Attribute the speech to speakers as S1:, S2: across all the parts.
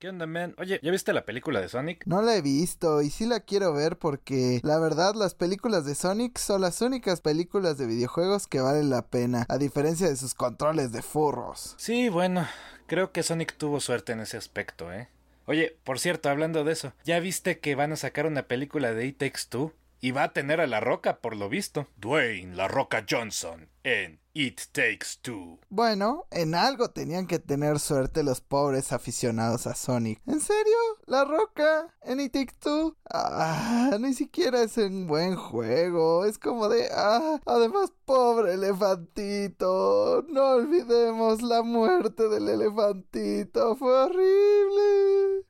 S1: ¿Qué onda, man? Oye, ¿ya viste la película de Sonic?
S2: No la he visto y sí la quiero ver porque la verdad las películas de Sonic son las únicas películas de videojuegos que valen la pena, a diferencia de sus controles de furros.
S1: Sí, bueno, creo que Sonic tuvo suerte en ese aspecto, ¿eh? Oye, por cierto, hablando de eso, ¿ya viste que van a sacar una película de It Takes Two? Y va a tener a La Roca, por lo visto. Dwayne La Roca Johnson en It Takes Two.
S2: Bueno, en algo tenían que tener suerte los pobres aficionados a Sonic. ¿En serio? ¿La Roca? ¿En It Takes Two? Ah, ni siquiera es un buen juego. Es como de... Ah, además, pobre elefantito. No olvidemos la muerte del elefantito. Fue horrible.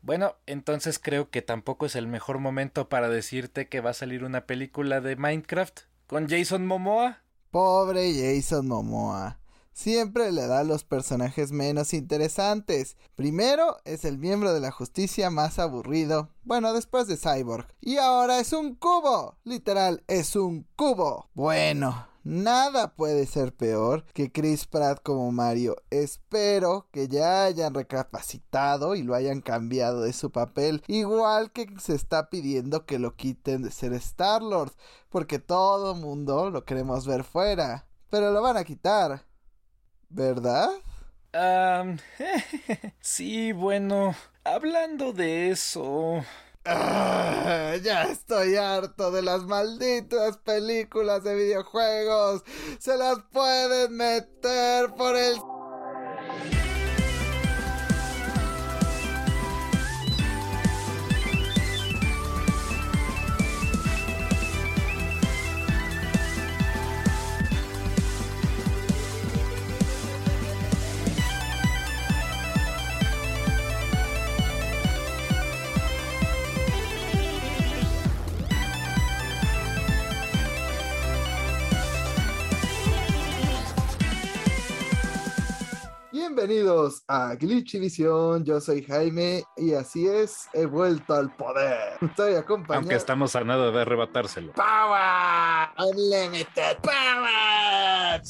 S1: Bueno, entonces creo que tampoco es el mejor momento para decirte que va a salir una película de Minecraft con Jason Momoa.
S2: Pobre Jason Momoa. Siempre le da los personajes menos interesantes. Primero es el miembro de la justicia más aburrido. Bueno, después de Cyborg. Y ahora es un cubo. Literal, es un cubo. Bueno, Nada puede ser peor que Chris Pratt como Mario. Espero que ya hayan recapacitado y lo hayan cambiado de su papel. Igual que se está pidiendo que lo quiten de ser Star-Lord. Porque todo mundo lo queremos ver fuera. Pero lo van a quitar. ¿Verdad?
S1: Sí, bueno. Hablando de eso.
S2: Ah, ya estoy harto de las malditas películas de videojuegos. Se las pueden meter por el... Bienvenidos a Glitchivisión, yo soy Jaime y así es, he vuelto al poder. Estoy acompañado.
S1: Aunque estamos a nada de arrebatárselo.
S2: ¡Power! ¡Unlimited power!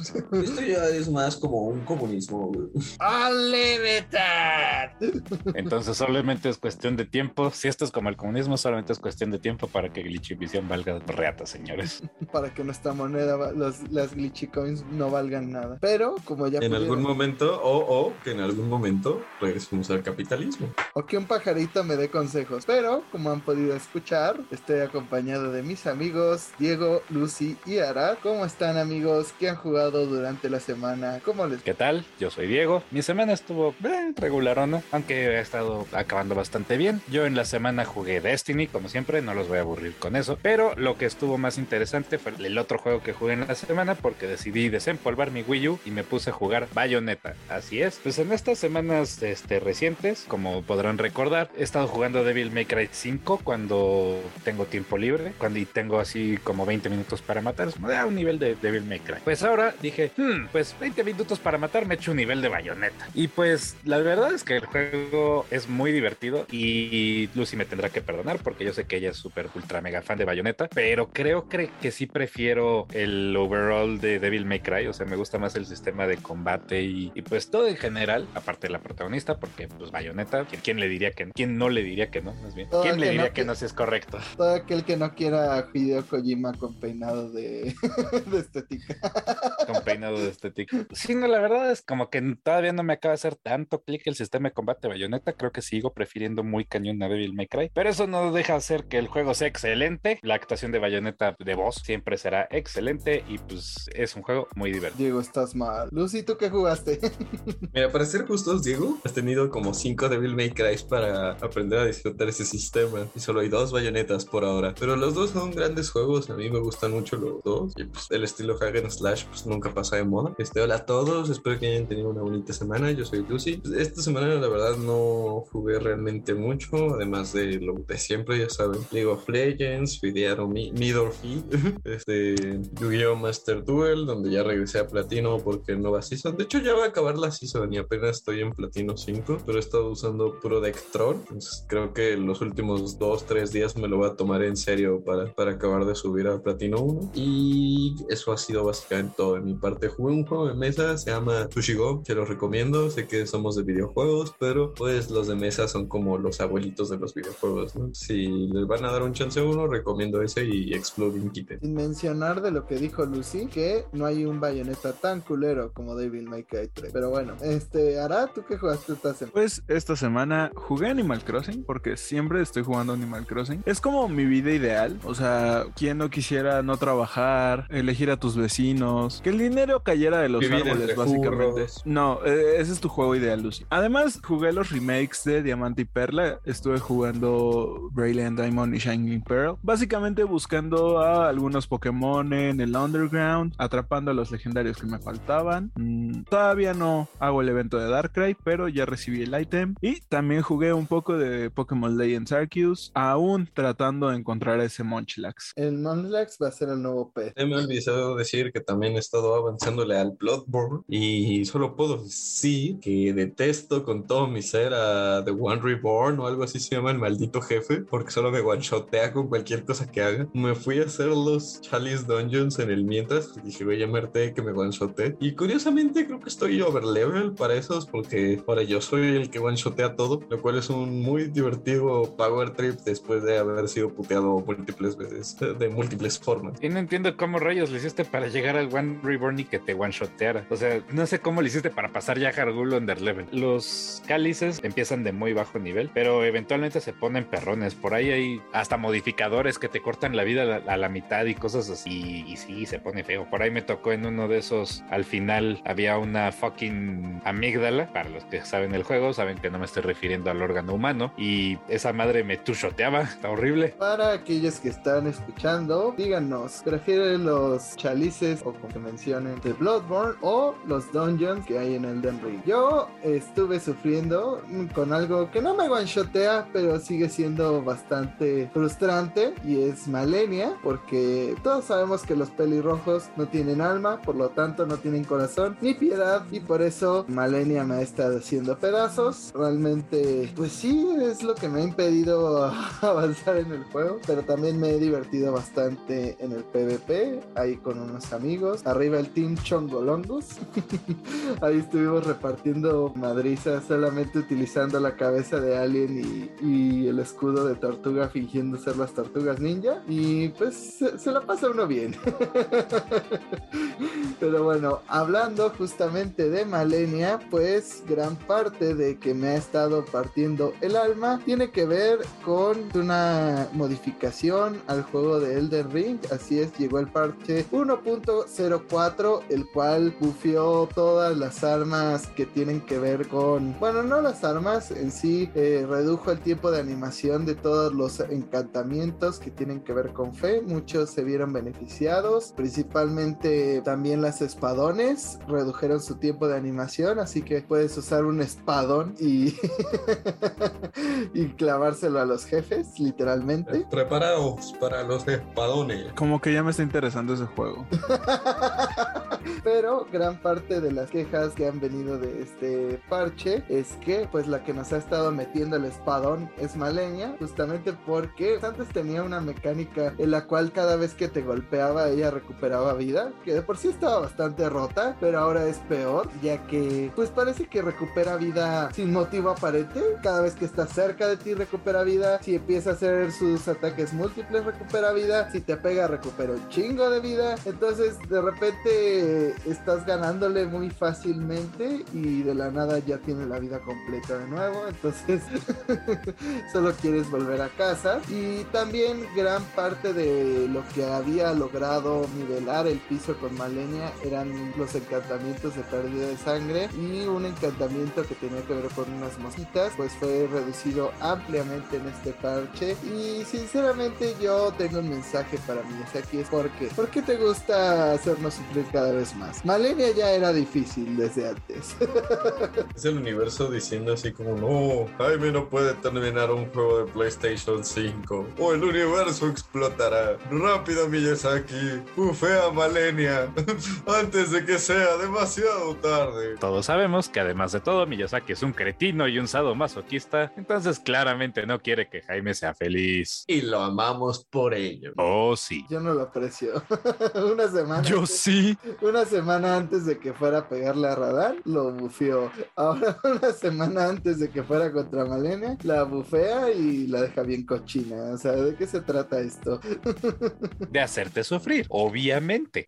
S3: Esto ya es más como un comunismo.
S2: ¡Unlimited!
S1: Entonces solamente es cuestión de tiempo. Si esto es como el comunismo, solamente es cuestión de tiempo para que Glitchivisión valga reata, señores.
S2: Para que nuestra moneda, los, las Glitchy Coins no valgan nada. Pero, como ya
S3: En
S2: pudieron-
S3: algún momento, o, o que en algún momento regresemos al capitalismo.
S2: o que un pajarito me dé consejos. Pero, como han podido escuchar, estoy acompañado de mis amigos Diego, Lucy y Ara. ¿Cómo están amigos? ¿Qué han jugado durante la semana? ¿Cómo les
S1: ¿Qué tal? Yo soy Diego. Mi semana estuvo eh, regularona, aunque he estado acabando bastante bien. Yo en la semana jugué Destiny, como siempre, no los voy a aburrir con eso. Pero lo que estuvo más interesante fue el otro juego que jugué en la semana, porque decidí desempolvar mi Wii U y me puse a jugar Bayonetta. Así es. Pues en estas semanas este, recientes, como podrán recordar, he estado jugando Devil May Cry 5 cuando tengo tiempo libre, cuando y tengo así como 20 minutos para matar. Es ah, un nivel de Devil May Cry. Pues ahora dije, hmm, pues 20 minutos para matar me echo un nivel de bayoneta. Y pues la verdad es que el juego es muy divertido y Lucy me tendrá que perdonar porque yo sé que ella es súper ultra mega fan de bayoneta, pero creo que, que sí prefiero el overall de Devil May Cry, o sea, me gusta más el sistema de combate y, y pues todo en general, aparte de la protagonista, porque pues bayoneta, ¿quién, quién le diría que no? ¿Quién no le diría que no? Más bien,
S2: Todo
S1: ¿quién le diría
S2: no,
S1: que no si es correcto?
S2: Todo aquel que no quiera Hideo Kojima con peinado de, de estética.
S1: Con peinado de estética. Sí, no, la verdad es como que todavía no me acaba de hacer tanto clic el sistema de combate bayoneta. Creo que sigo prefiriendo muy cañón a Devil May Cry. Pero eso no deja de hacer que el juego sea excelente. La actuación de bayoneta de voz siempre será excelente y pues es un juego muy divertido.
S2: Diego, estás mal. Lucy, ¿tú qué jugaste?
S3: Mira, para ser justos, Diego, has tenido como 5 Devil May Cry para aprender a disfrutar ese sistema. Y solo hay dos bayonetas por ahora. Pero los dos son grandes juegos. A mí me gustan mucho los dos. Y pues el estilo Hagen Slash pues nunca pasa de moda. Este, hola a todos. Espero que hayan tenido una bonita semana. Yo soy Lucy. Pues, Esta semana la verdad no jugué realmente mucho. Además de lo de siempre, ya saben. League of Legends, Fidearo Midorfi. este, Yu-Gi-Oh! Master Duel, donde ya regresé a Platino porque no va Season. De hecho, ya va a acabar la Season y apenas estoy en Platino 5, pero he estado usando puro deck troll. Entonces, creo que los últimos 2-3 días me lo voy a tomar en serio para, para acabar de subir a Platino 1. Y eso ha sido básicamente todo mi parte. Jugué un juego de mesa, se llama Sushi Go, se los recomiendo. Sé que somos de videojuegos, pero pues los de mesa son como los abuelitos de los videojuegos, ¿no? Si les van a dar un chance a uno, recomiendo ese y Exploding Kitten.
S2: Sin mencionar de lo que dijo Lucy, que no hay un bayoneta tan culero como Devil May Cry 3. Pero bueno, este, Ara, ¿tú qué jugaste esta semana?
S4: Pues esta semana jugué Animal Crossing porque siempre estoy jugando Animal Crossing. Es como mi vida ideal. O sea, ¿quién no quisiera no trabajar, elegir a tus vecinos, que el dinero cayera de los
S3: Vivir
S4: árboles, básicamente?
S3: furros.
S4: No, eh, ese es tu juego ideal, Lucy. Además, jugué los remakes de Diamante y Perla. Estuve jugando Brilliant Diamond y Shining Pearl. Básicamente buscando a algunos Pokémon en el Underground, atrapando a los legendarios que me faltaban. Mm, todavía no hago el evento de Darkrai, pero ya recibí el ítem. Y también jugué un poco de Pokémon Legends Arceus, aún tratando de encontrar a ese Munchlax.
S2: El Monlax va a ser el nuevo pet.
S3: Me ha olvidado decir que también he estado avanzándole al Bloodborne y solo puedo decir que detesto con todo mi ser a The One Reborn o algo así se llama el maldito jefe porque solo me one-shotea con cualquier cosa que haga. Me fui a hacer los Chalice Dungeons en el mientras dije, voy a llamarte que me one-shotee y curiosamente creo que estoy overlevel para esos porque ahora yo soy el que one-shotea todo, lo cual es un muy divertido power trip después de haber sido puteado múltiples veces de múltiples formas.
S1: Y no entiendo cómo rayos le hiciste para llegar al One Reborn y que te one-shoteara. O sea, no sé cómo le hiciste para pasar ya Hargul Underlevel. Los cálices empiezan de muy bajo nivel, pero eventualmente se ponen perrones. Por ahí hay hasta modificadores que te cortan la vida a la, mitad y cosas así. Y, sí, se pone feo. Por ahí me tocó en uno de esos, al final había una fucking amígdala. Para los que saben el juego, saben que no me estoy refiriendo al órgano humano. Y esa madre me tushoteaba. Está horrible.
S2: Para aquellos que están escuchando, díganos, ¿prefieren los chalices o como de Bloodborne o los dungeons que hay en Elden Ring? Yo estuve sufriendo con algo que no me one-shotea, pero sigue siendo bastante frustrante y es Malenia, porque todos sabemos que los pelirrojos no tienen alma, por lo tanto no tienen corazón ni piedad y por eso Malenia me ha estado haciendo pedazos. Realmente, pues sí, es lo que me ha impedido avanzar en el juego, pero también me he divertido bastante en el PvP, ahí con unos amigos. El Team Chongolongus. ahí estuvimos repartiendo madrizas solamente utilizando la cabeza de alien y, y el escudo de tortuga fingiendo ser las tortugas ninja. Y pues se, se la pasa uno bien. Pero bueno, hablando justamente de Malenia, pues gran parte de que me ha estado partiendo el alma tiene que ver con una modificación al juego de Elden Ring. Así es, llegó el parche 1.04, el cual bufió todas las armas que tienen que ver con, bueno, no las armas en sí, eh, redujo el tiempo de animación de todos los encantamientos que tienen que ver con fe. Muchos se vieron beneficiados, principalmente también las espadones redujeron su tiempo de animación, así que puedes usar un espadón y, y clavárselo a los jefes, literalmente.
S3: Preparaos para los espadones.
S4: Como que ya me está interesando ese juego. ハハハハ!
S2: Pero gran parte de las quejas que han venido de este parche es que pues la que nos ha estado metiendo el espadón es Malenia, justamente porque antes tenía una mecánica en la cual cada vez que te golpeaba ella recuperaba vida, que de por sí estaba bastante rota, pero ahora es peor, ya que pues parece que recupera vida sin motivo aparente, cada vez que está cerca de ti recupera vida, si empieza a hacer sus ataques múltiples recupera vida, si te pega recupera un chingo de vida, entonces de repente estás ganándole muy fácilmente y de la nada ya tiene la vida completa de nuevo, entonces solo quieres volver a casa. Y también gran parte de lo que había logrado nivelar el piso con Malenia eran los encantamientos de pérdida de sangre y un encantamiento que tenía que ver con unas mosquitas pues fue reducido ampliamente en este parche. Y sinceramente yo tengo un mensaje para mí aquí es porque ¿por qué te gusta hacernos sufrir cada vez más? Malenia ya era difícil desde antes
S3: Es el universo diciendo así como, no, Jaime no puede terminar un juego de PlayStation 5. O el universo explotará. Rápido, Miyazaki. Bufea a Malenia antes de que sea demasiado tarde.
S1: Todos sabemos que además de todo, Miyazaki es un cretino y un sadomasoquista, entonces claramente no quiere que Jaime sea feliz.
S3: Y lo amamos por ello.
S1: Oh, sí.
S2: yo no lo aprecio una semana
S4: Yo sí.
S2: una semana antes de que fuera a pegarle a Radar, lo bufeó. Ahora una semana antes de que fuera contra Malenia, la bufea y la deja bien cochina. O sea, ¿de qué se trata esto?
S1: de hacerte sufrir, obviamente.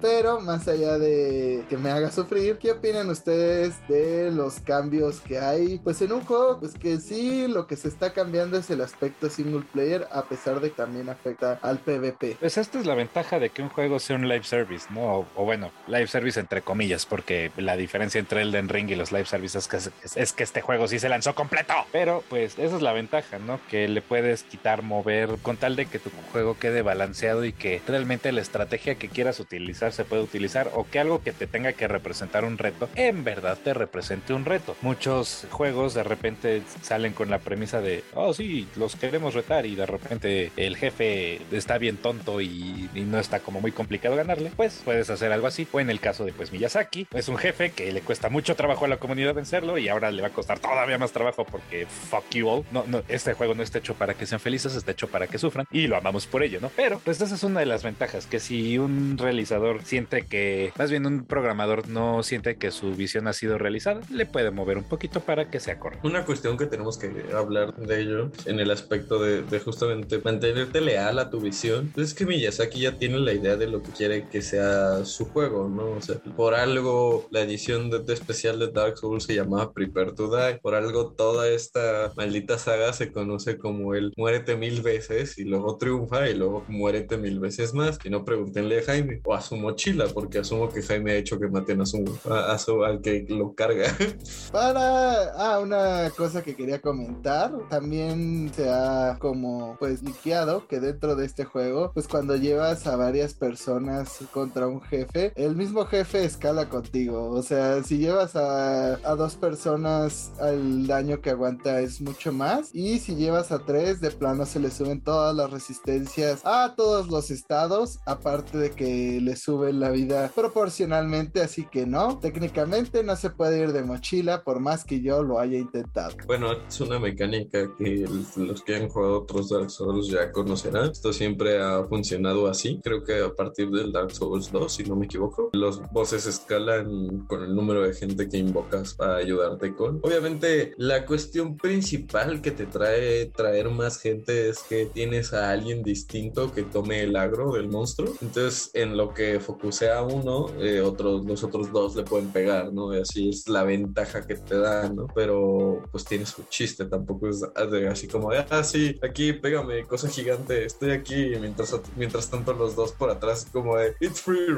S2: Pero más allá de que me haga sufrir, ¿qué opinan ustedes de los cambios que hay? Pues en un juego, pues que sí, lo que se está cambiando es el aspecto single player, a pesar de que también afecta al PvP.
S1: Pues esta es la ventaja de que un juego sea un live service, ¿no? O, bueno, live service entre comillas, porque la diferencia entre Elden Ring y los live services es que, es, que este juego sí se lanzó completo. Pero pues esa es la ventaja, ¿no? Que le puedes quitar, mover, con tal de que tu juego quede balanceado y que realmente la estrategia que quieras utilizar se pueda utilizar o que algo que te tenga que representar un reto, en verdad te represente un reto. Muchos juegos de repente salen con la premisa de, oh sí, los queremos retar y de repente el jefe está bien tonto y, no está como muy complicado ganarle, pues puedes hacer algo así. O en el caso de pues Miyazaki, es un jefe que le cuesta mucho trabajo a la comunidad vencerlo y ahora le va a costar todavía más trabajo porque fuck you all. No, no, este juego no está hecho para que sean felices, está hecho para que sufran y lo amamos por ello, ¿no? Pero pues esa es una de las ventajas, que si un realizador siente que, más bien un programador no siente que su visión ha sido realizada, le puede mover un poquito para que sea correcto.
S3: Una cuestión que tenemos que hablar de ello en el aspecto de, justamente mantenerte leal a tu visión, pues es que Miyazaki ya tiene la idea de lo que quiere que sea su juego, ¿no? O sea, por algo la edición de, especial de Dark Souls se llamaba Prepare to Die, por algo toda esta maldita saga se conoce como el muérete mil veces y luego triunfa y luego muérete mil veces más. Y no pregúntenle a Jaime o a su mochila, porque asumo que Jaime ha hecho que maten a su, a, su al que lo carga.
S2: Para, ah, una cosa que quería comentar, también se ha como pues liqueado que dentro de este juego, pues cuando llevas a varias personas contra un jefe, el mismo jefe escala contigo. O sea, si llevas a, dos personas, el daño que aguanta es mucho más. Y si llevas a tres, de plano se le suben todas las resistencias a todos los estados, aparte de que le suben la vida proporcionalmente, así que no, técnicamente no se puede ir de mochila por más que yo lo haya intentado.
S3: Bueno, es una mecánica que los que han jugado otros Dark Souls ya conocerán. Esto siempre ha funcionado así. Creo que a partir del Dark Souls 2, si no me equivoco, los bosses escalan con el número de gente que invocas para ayudarte con. Obviamente, la cuestión principal que te trae traer más gente es que tienes a alguien distinto que tome el agro del monstruo. Entonces, en lo que focusea uno, eh, otros, los otros dos le pueden pegar, ¿no? Y así es la ventaja que te da, ¿no? Pero pues tiene su chiste, tampoco es así como ah, sí, aquí pégame, cosa gigante, estoy aquí, mientras, mientras tanto los dos por atrás como de,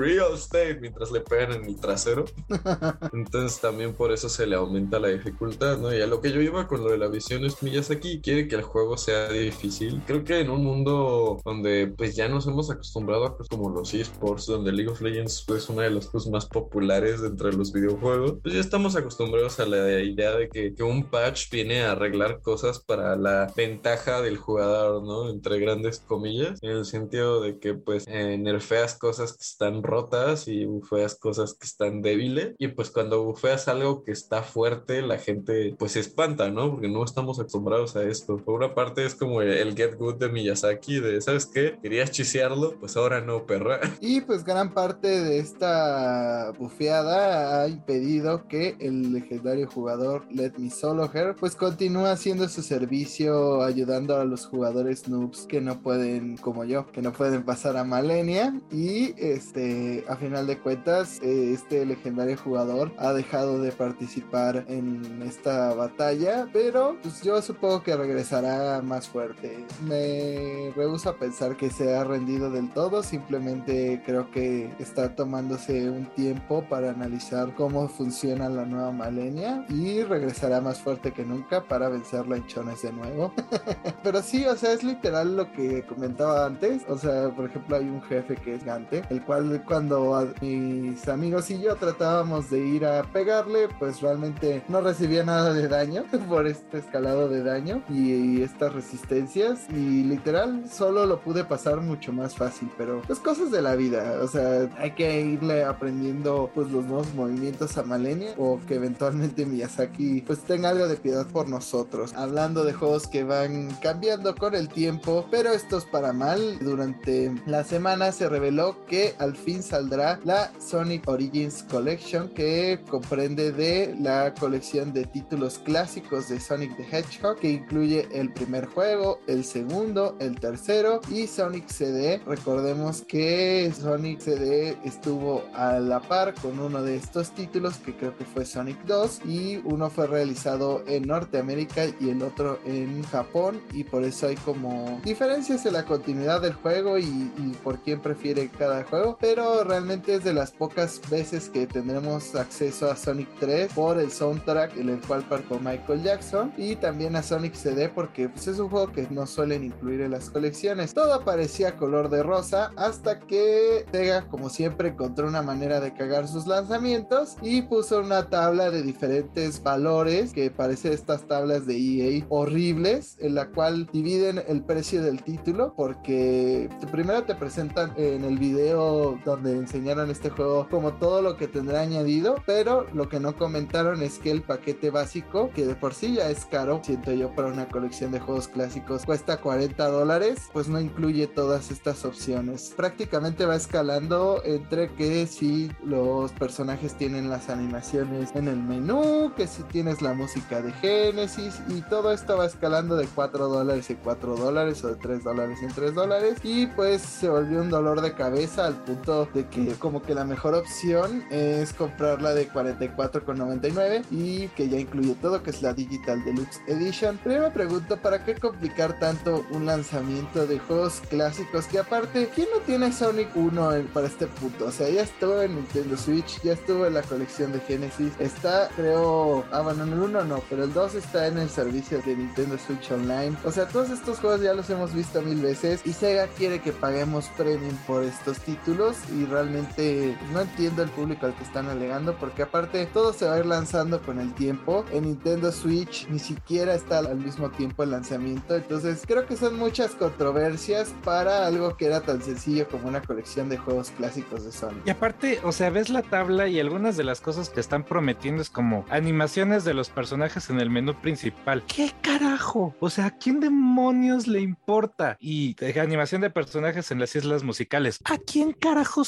S3: real estate, mientras le pegan en el trasero. Entonces también por eso se le aumenta la dificultad, ¿no? Y a lo que yo iba con lo de la visión es aquí quiere que el juego sea difícil. Creo que en un mundo donde pues ya nos hemos acostumbrado a cosas como los esports, donde League of Legends es una de las cosas más populares entre los videojuegos, pues ya estamos acostumbrados a la idea de que, que un patch viene a arreglar cosas para la ventaja del jugador, ¿no? Entre grandes comillas, en el sentido de que pues eh, nerfeas cosas que están rotas y bufeas cosas que están débiles y pues cuando bufeas algo que está fuerte la gente pues se espanta, ¿no? Porque no estamos acostumbrados a esto. Por una parte es como el, get good de Miyazaki, de, ¿sabes qué? Querías chisearlo, pues ahora no, perra.
S2: Y pues gran parte de esta bufeada ha impedido que el legendario jugador Let Me Solo Her pues continúa haciendo su servicio ayudando a los jugadores noobs que no pueden, como yo, que no pueden pasar a Malenia y este, a final de cuentas, este legendario jugador ha dejado de participar en esta batalla, pero pues yo supongo que regresará más fuerte. Me rehuso a pensar que se ha rendido del todo, simplemente creo que está tomándose un tiempo para analizar cómo funciona la nueva Malenia y regresará más fuerte que nunca para vencerla en chones de nuevo. Pero sí, o sea, es literal lo que comentaba antes. O sea, por ejemplo, hay un jefe que es Gante, el cual cuando mis amigos y yo tratábamos de ir a pegarle, pues realmente no recibía nada de daño por este escalado de daño y, estas resistencias. Y literal solo lo pude pasar mucho más fácil, pero pues cosas de la vida, o sea, hay que irle aprendiendo pues los nuevos movimientos a Malenia o que eventualmente Miyazaki pues tenga algo de piedad por nosotros. Hablando de juegos que van cambiando con el tiempo, pero esto es para mal, durante la semana se reveló que al fin saldrá la Sonic Origins Collection que comprende de la colección de títulos clásicos de Sonic the Hedgehog que incluye el primer juego, el segundo, el tercero y Sonic CD. Recordemos que Sonic CD estuvo a la par con uno de estos títulos que creo que fue Sonic 2 y uno fue realizado en Norteamérica y el otro en Japón y por eso hay como diferencias en la continuidad del juego y, y por quién prefiere cada juego, pero realmente es de las pocas veces que tendremos acceso a Sonic 3 por el soundtrack en el cual participó Michael Jackson y también a Sonic CD porque pues, es un juego que no suelen incluir en las colecciones. Todo parecía color de rosa hasta que Sega como siempre encontró una manera de cagar sus lanzamientos y puso una tabla de diferentes valores que parece estas tablas de EA horribles en la cual dividen el precio del título porque primero te presentan en el video donde enseñaron este juego como todo lo que tendrá añadido pero lo que no comentaron es que el paquete básico que de por sí ya es caro siento yo para una colección de juegos clásicos cuesta 40 dólares pues no incluye todas estas opciones. Prácticamente va escalando entre que si los personajes tienen las animaciones en el menú que si tienes la música de Genesis y todo esto va escalando de 4 dólares en 4 dólares o de 3 dólares en 3 dólares y pues se volvió un dolor de cabeza al punto de que como que la mejor opción es comprarla de 44,99 y que ya incluye todo que es la Digital Deluxe Edition. Pero yo me pregunto para qué complicar tanto un lanzamiento de juegos clásicos que aparte ¿quién no tiene Sonic 1 en, para este punto? O sea ya estuvo en Nintendo Switch ya estuvo en la colección de Genesis está creo ah bueno en el 1 no pero el 2 está en el servicio de Nintendo Switch Online. O sea todos estos juegos ya los hemos visto mil veces y Sega quiere que paguemos premium por estos títulos realmente no entiendo el público al que están alegando porque aparte todo se va a ir lanzando con el tiempo en Nintendo Switch ni siquiera está al mismo tiempo el lanzamiento entonces creo que son muchas controversias para algo que era tan sencillo como una colección de juegos clásicos de Sony
S1: Y aparte, o sea, ves la tabla y algunas de las cosas que están prometiendo es como animaciones de los personajes en el menú principal. ¿Qué carajo? O sea, ¿a quién demonios le importa? Y eh, animación de personajes en las islas musicales. ¿A quién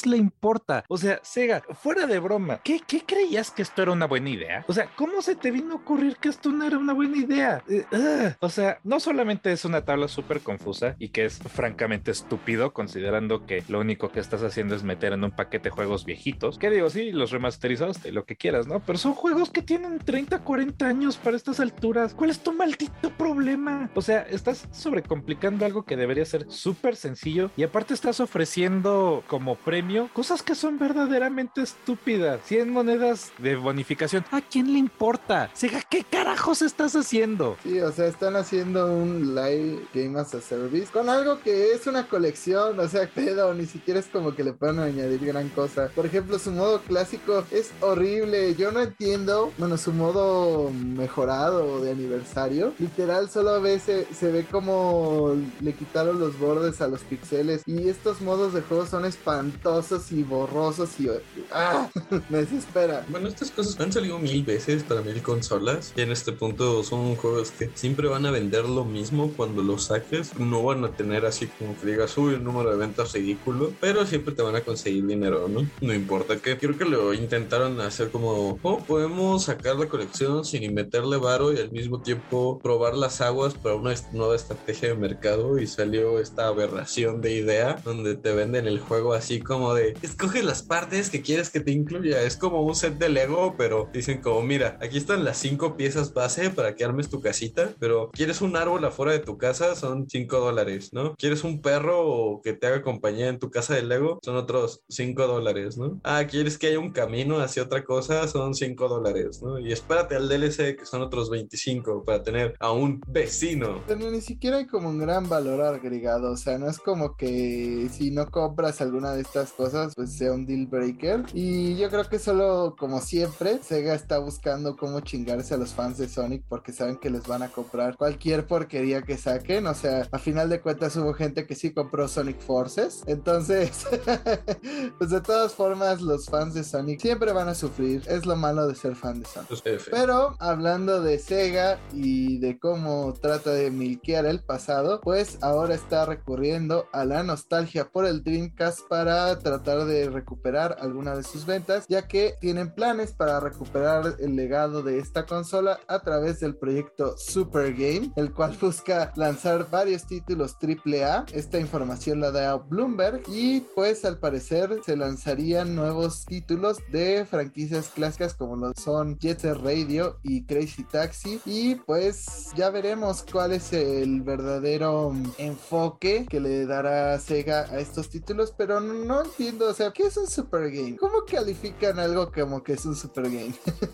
S1: le importa? O sea, Sega, fuera de broma, ¿qué, qué creías que esto era una buena idea? O sea, ¿cómo se te vino a ocurrir que esto no era una buena idea? Eh, ugh. O sea, no solamente es una tabla súper confusa y que es francamente estúpido considerando que lo único que estás haciendo es meter en un paquete juegos viejitos. ¿Qué digo? Sí, los remasterizados, lo que quieras, ¿no? Pero son juegos que tienen 30, 40 años para estas alturas. ¿Cuál es tu maldito problema? O sea, estás sobrecomplicando algo que debería ser súper sencillo y aparte estás ofreciendo como premio cosas que son verdaderamente estúpidas. 100 monedas de bonificación. ¿A quién le importa? Sega, ¿qué carajos estás haciendo?
S2: Sí, o sea, están haciendo un live game as a service con algo que es una colección, o sea, pedo, ni siquiera es como que le puedan añadir gran cosa. Por ejemplo, su modo clásico es horrible. Yo no entiendo, bueno, su modo mejorado de aniversario, literal, solo a veces se ve como le quitaron los bordes a los pixeles y estos modos de juego son espantosos y borrosos y ¡ah! me desespera.
S3: Bueno, estas cosas han salido mil veces para mil consolas y en este punto son juegos que siempre van a vender lo mismo cuando los saques. No van a tener así como que digas, uy, un número de ventas ridículo, pero siempre te van a conseguir dinero, ¿no? No importa que. Creo que lo intentaron hacer como, oh, podemos sacar la colección sin meterle varo y al mismo tiempo probar las aguas para una nueva estrategia de mercado y salió esta aberración de idea donde te venden el juego así como de, escoge las partes que quieres que te incluya. Es como un set de Lego, pero dicen como, mira, aquí están las cinco piezas base para que armes tu casita, pero quieres un árbol afuera de tu casa, son 5 dólares, ¿no? ¿Quieres un perro que te haga compañía en tu casa de Lego? Son otros 5 dólares, ¿no? Ah, ¿quieres que haya un camino hacia otra cosa? Son 5 dólares, ¿no? Y espérate al DLC que son otros 25 para tener a un vecino.
S2: Pero ni siquiera hay como un gran valor agregado, o sea, no es como que si no compras alguna de estas cosas, pues sea un deal breaker. Y yo creo que solo, como siempre, Sega está buscando cómo chingarse a los fans de Sonic porque saben que les van a comprar cualquier porquería que saquen. O sea, a final de cuentas hubo gente que sí compró Sonic Forces. Entonces, pues de todas formas, los fans de Sonic siempre van a sufrir. Es lo malo de ser fan de Sonic.
S3: F.
S2: Pero hablando de Sega y de cómo trata de milquear el pasado, pues ahora está recurriendo a la nostalgia por el Dreamcast para tratar de recuperar alguna de sus ventas, ya que tienen planes para recuperar el legado de esta consola a través del proyecto Super Game, el cual busca lanzar varios títulos AAA. Esta información la da Bloomberg y pues al parecer se lanzarían nuevos títulos de franquicias clásicas como lo son Jet Set Radio y Crazy Taxi y pues ya veremos cuál es el verdadero enfoque que le dará Sega a estos títulos, pero no entiendo, o sea, ¿qué es un Super Game? ¿Cómo califican algo como que es un Super Game?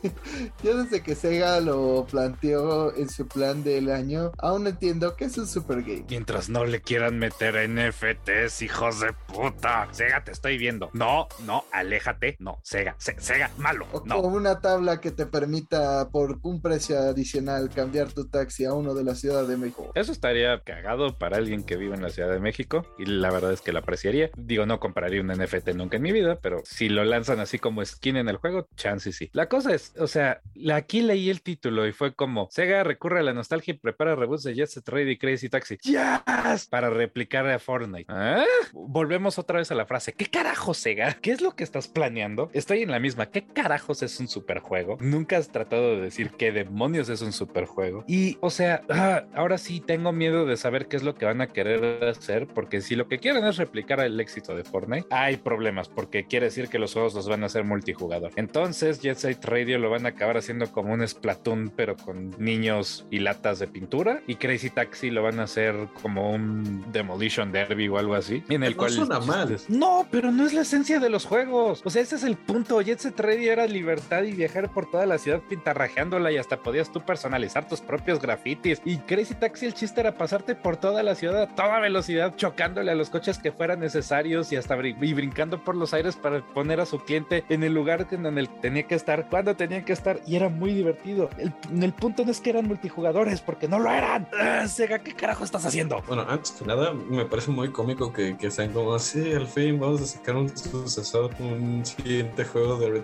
S2: Yo desde que Sega lo planteó en su plan del año, aún entiendo qué es un Super Game.
S1: Mientras no le quieran meter NFTs, hijos de puta. Sega, te estoy viendo. No, no, aléjate. No, Sega, Sega, malo.
S2: O
S1: no.
S2: como una tabla que te permita por un precio adicional cambiar tu taxi a uno de la Ciudad de México.
S1: Eso estaría cagado para alguien que vive en la Ciudad de México y la verdad es que lo apreciaría. Digo, no compraría un NFT nunca en mi vida, pero si lo lanzan así como skin en el juego, chance sí. La cosa es, o sea, aquí leí el título y fue como Sega recurre a la nostalgia y prepara reboots de Jet Set Radio y Crazy Taxi. ¡Yes! Para replicar a Fortnite. ¿Ah? Volvemos otra vez a la frase. ¿Qué carajo, Sega? ¿Qué es lo que estás planeando? Estoy en la misma. ¿Qué carajos es un superjuego? Nunca has tratado de decir qué demonios es un superjuego. Y, o sea, ah, ahora sí tengo miedo de saber qué es lo que van a querer hacer, porque si lo que quieren es replicar el éxito de Fortnite, hay problemas, porque quiere decir que los juegos los van a hacer multijugador. Entonces, Jet Set Radio lo van a acabar haciendo como un Splatoon, pero con niños y latas de pintura. Y Crazy Taxi lo van a hacer como un Demolition Derby o algo así. En el
S3: No
S1: cual
S3: suena mal.
S1: No, pero no es la esencia de los juegos. O sea, ese es el punto. Jet Set Radio era libertad y viajar por toda la ciudad pintarrajeándola y hasta podías tú personalizar tus propios grafitis. Y Crazy Taxi el chiste era pasarte por toda la ciudad a toda velocidad, chocándole a los coches que fueran necesarios y hasta brin- y brincando por los aires para poner a su cliente en el lugar en donde tenía que estar, cuando tenía que estar. Y era muy divertido. El, el punto no es que eran multijugadores, porque no lo eran. Ah, Sega, ¿qué carajo estás haciendo?
S3: Bueno, antes que nada, me parece muy cómico que, que sean como así, al fin vamos a sacar un sucesor, un siguiente juego de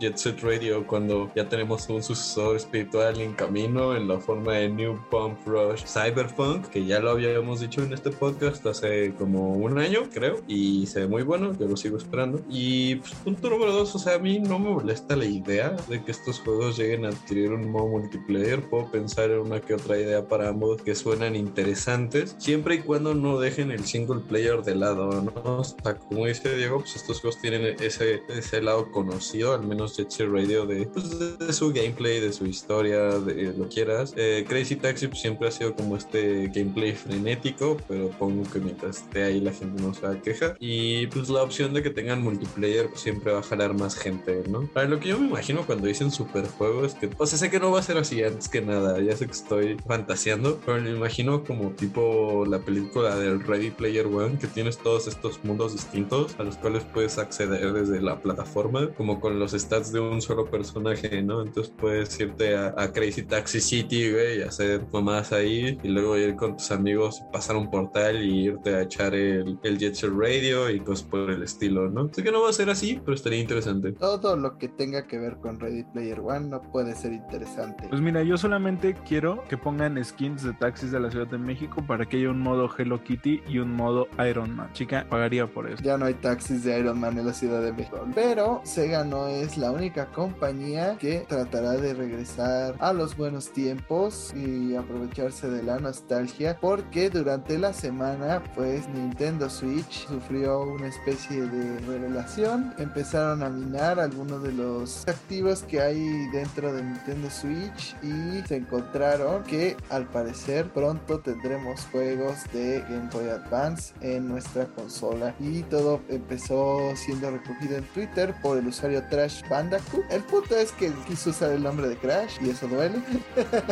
S3: Jet Set Radio cuando ya tenemos un sucesor espiritual en camino en la forma de New Pump Rush Cyberpunk, que ya lo habíamos dicho en este podcast hace como un año, creo, y se ve muy bueno, yo lo sigo esperando. Y pues, punto número dos, o sea, a mí no me molesta la idea de que estos juegos lleguen a adquirir un modo multiplayer, puedo pensar en una que otra idea para ambos que suenan interesantes, siempre y cuando no dejen el single player de lado, ¿no? O sea, como dice Diego, pues estos juegos tienen ese, ese lado conocido, al menos Radio, de, pues, de su gameplay, de su historia, de lo que quieras. Eh, Crazy Taxi pues, siempre ha sido como este gameplay frenético, pero pongo que mientras esté ahí la gente no se va a quejar. Y pues la opción de que tengan multiplayer pues, siempre va a jalar más gente, ¿no? Para lo que yo me imagino cuando dicen superjuego es que, o sea, sé que no va a ser así antes que nada, ya sé que estoy fantaseando, pero me imagino como tipo la película del Ready Player One, que tienes todos estos mundos distintos a los cuales puedes acceder desde la plataforma, como con los stats de un solo personaje, ¿no? Entonces puedes irte a, Crazy Taxi City, güey, y hacer mamás ahí, y luego ir con tus amigos, pasar un portal y irte a echar el, el Jet Set Radio y cosas por el estilo, ¿no? Sé que no va a ser así, pero estaría interesante.
S2: Todo lo que tenga que ver con Ready Player One no puede ser interesante.
S4: Pues mira, yo solamente quiero que pongan skins de taxis de la Ciudad de México para que haya un modo Hello Kitty y un modo Iron Man. Chica, pagaría por eso.
S2: Ya no hay taxis de Iron Man en la Ciudad de México. Pero Sega no es la única compañía que tratará de regresar a los buenos tiempos y aprovecharse de la nostalgia. Porque durante la semana, pues Nintendo Switch sufrió una especie de revelación. Empezaron a minar algunos de los activos que hay dentro de Nintendo Switch y se encontraron que al parecer pronto tendremos juegos de Game Boy Advance en nuestra consola y todo empezó siendo recogido en Twitter por el usuario Trash Bandicoot. El punto es que quiso usar el nombre de Crash y eso duele.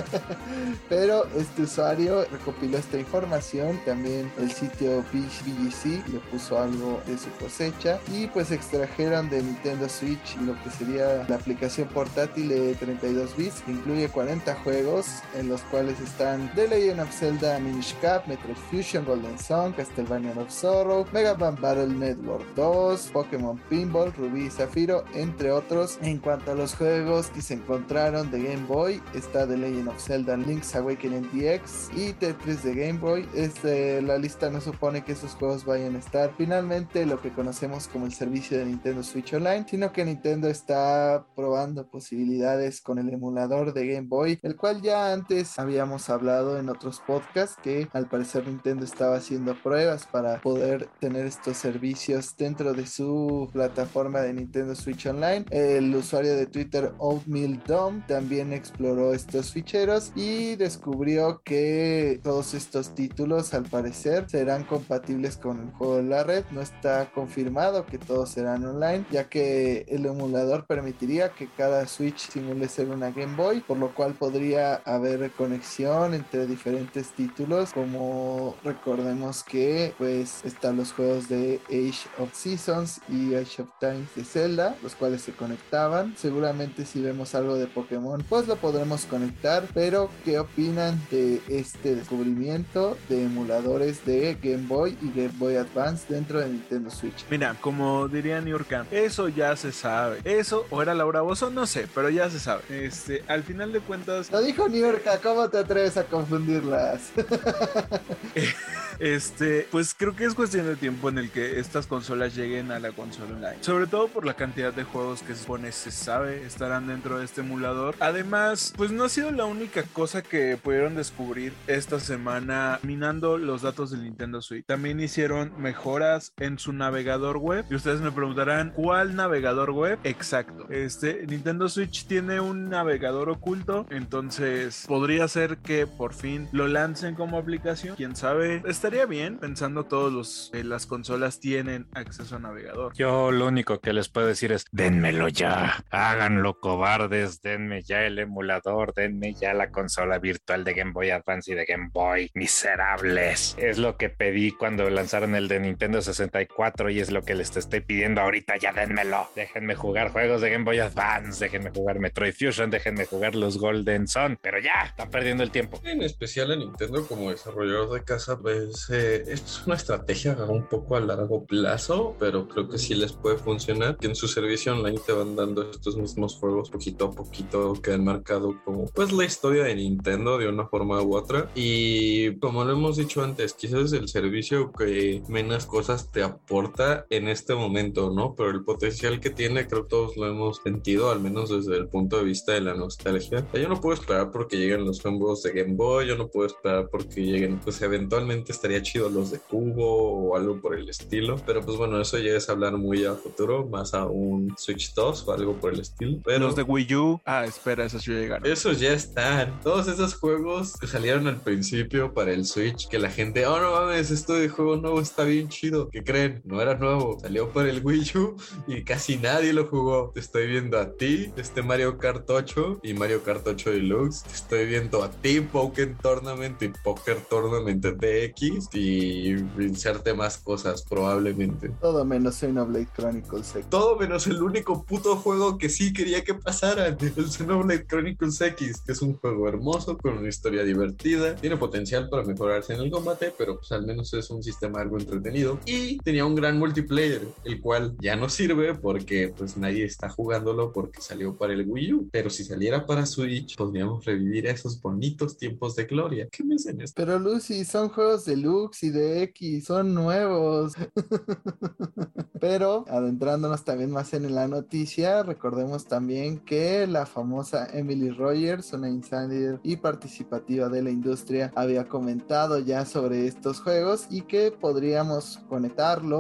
S2: Pero este usuario recopiló esta información, también el sitio BGC le puso algo de su cosecha y pues extrajeron de Nintendo Switch lo que sería la aplicación portátil de 32 bits que incluye 40 juegos en los cuales están The Legend of Zelda Minish Cap, Metroid Fusion Golden Sun, Castlevania of Sorrow, Mega Man Battle Network 2, Pokémon Pinball, Rubí y Zafiro, entre otros. En cuanto a los juegos que se encontraron de Game Boy, está The Legend of Zelda Link's Awakening DX y Tetris de Game Boy. Este, la lista no supone que esos juegos vayan a estar. Finalmente, lo que conocemos como el servicio de Nintendo Switch Online, sino que Nintendo está probando posibilidades con el emulador de Game Boy, el cual ya antes habíamos hablado en otros podcasts que al parecer Nintendo estaba haciendo pruebas para poder tener estos servicios dentro de su plataforma de Nintendo Switch Online. El usuario de Twitter Oatmeal Dom también exploró estos ficheros y descubrió que todos estos títulos al parecer serán compatibles con el juego de la red. No confirmado que todos serán online, ya que el emulador permitiría que cada Switch simule ser una Game Boy, por lo cual podría haber conexión entre diferentes títulos, como recordemos que pues están los juegos de Age of Seasons y Age of Times de Zelda, los cuales se conectaban. Seguramente si vemos algo de Pokémon, pues lo podremos conectar, pero ¿qué opinan de este descubrimiento de emuladores de Game Boy y Game Boy Advance dentro de Nintendo Switch?
S4: Mira, como diría New York, eso ya se sabe. Eso, o era Laura Bozo, no sé, pero ya se sabe. Este, al final de cuentas.
S2: Lo dijo New York, ¿cómo te atreves a confundirlas?
S4: este, pues creo que es cuestión de tiempo en el que estas consolas lleguen a la consola online. Sobre todo por la cantidad de juegos que se supone se sabe estarán dentro de este emulador. Además, pues no ha sido la única cosa que pudieron descubrir esta semana minando los datos del Nintendo Switch. También hicieron mejoras en su navegador web. Y ustedes me preguntarán, ¿cuál navegador web? Exacto. Este Nintendo Switch tiene un navegador oculto, entonces podría ser que por fin lo lancen como aplicación. Quién sabe, estaría bien pensando todos los eh, las consolas tienen acceso a navegador.
S1: Yo lo único que les puedo decir es denmelo ya, háganlo cobardes, denme ya el emulador, denme ya la consola virtual de Game Boy Advance y de Game Boy, miserables. Es lo que pedí cuando lanzaron el de Nintendo 64 y es lo que les estoy pidiendo ahorita, ya denmelo. Déjenme jugar juegos de Game Boy Advance, déjenme jugar Metroid Fusion, déjenme jugar los Golden Sun, pero ya, están perdiendo el tiempo.
S3: En especial a Nintendo como desarrollador de casa, pues eh, esto es una estrategia un poco a largo plazo, pero creo que sí les puede funcionar, que en su servicio online te van dando estos mismos juegos poquito a poquito que han marcado como pues la historia de Nintendo de una forma u otra. Y como lo hemos dicho antes, quizás el servicio que menos cosas te aporta en este momento, ¿no? Pero el potencial que tiene, creo que todos lo hemos sentido, al menos desde el punto de vista de la nostalgia. Yo no puedo esperar porque lleguen los juegos de Game Boy, yo no puedo esperar porque lleguen, pues eventualmente estaría chido los de Cubo o algo por el estilo. Pero pues bueno, eso ya es hablar muy a futuro, más a un Switch 2 o algo por el estilo. Pero
S4: Los de Wii U, ah, espera, esos ya llegaron.
S3: esos ya están. Todos esos juegos que salieron al principio para el Switch, que la gente, oh no mames, esto de juego nuevo está bien chido. ¿Qué creen? No era nuevo, salió para el Wii U y casi nadie lo jugó. Te estoy viendo a ti, este Mario Kart 8 y Mario Kart 8 Deluxe. Te estoy viendo a ti, Pokémon Tournament y Poker Tournament DX y inserte más cosas probablemente.
S2: Todo menos Xenoblade Chronicles X.
S3: Todo menos el único puto juego que sí quería que pasara, el Xenoblade Chronicles X, que es un juego hermoso con una historia divertida, tiene potencial para mejorarse en el combate, pero pues al menos es un sistema algo entretenido y tenía un gran multiplayer, el cual ya no sirve porque pues nadie está jugándolo porque salió para el Wii U, pero si saliera para Switch podríamos revivir esos bonitos tiempos de gloria. ¿Qué me dicen esto?
S2: Pero Lucy, son juegos de Lux y de X, son nuevos. Pero adentrándonos también más en la noticia, recordemos también que la famosa Emily Rogers, una insider y participativa de la industria, había comentado ya sobre estos juegos y que podríamos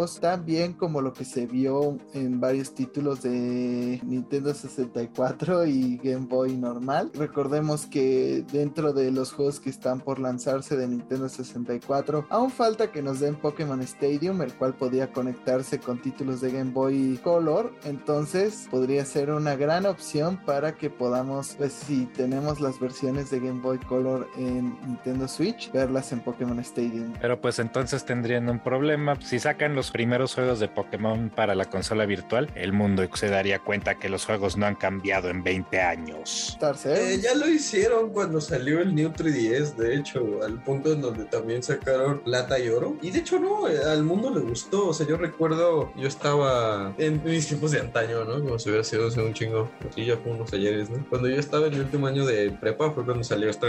S2: conectarlos también como lo que se vio en varios títulos de Nintendo 64 y Game Boy normal. Recordemos que dentro de los juegos que están por lanzarse de Nintendo 64, aún falta que nos den Pokémon Stadium, el cual podía conectarse con títulos de Game Boy Color. Entonces podría ser una gran opción para que podamos, pues si tenemos las versiones de Game Boy Color en Nintendo Switch, verlas en Pokémon Stadium.
S1: Pero pues entonces tendrían un problema. Si sacan los primeros juegos de Pokémon para la consola virtual, el mundo se daría cuenta que los juegos no han cambiado en 20 años.
S3: Eh, ya lo hicieron cuando salió el New 3DS, de hecho, al punto en donde también sacaron plata y oro. Y de hecho no, eh, al mundo le gustó. O sea, yo recuerdo yo estaba en mis tiempos de antaño, ¿no? Como si hubiera sido hace un chingo. Sí, ya fue unos ayeres, ¿no? Cuando yo estaba en mi último año de prepa fue cuando salió esta,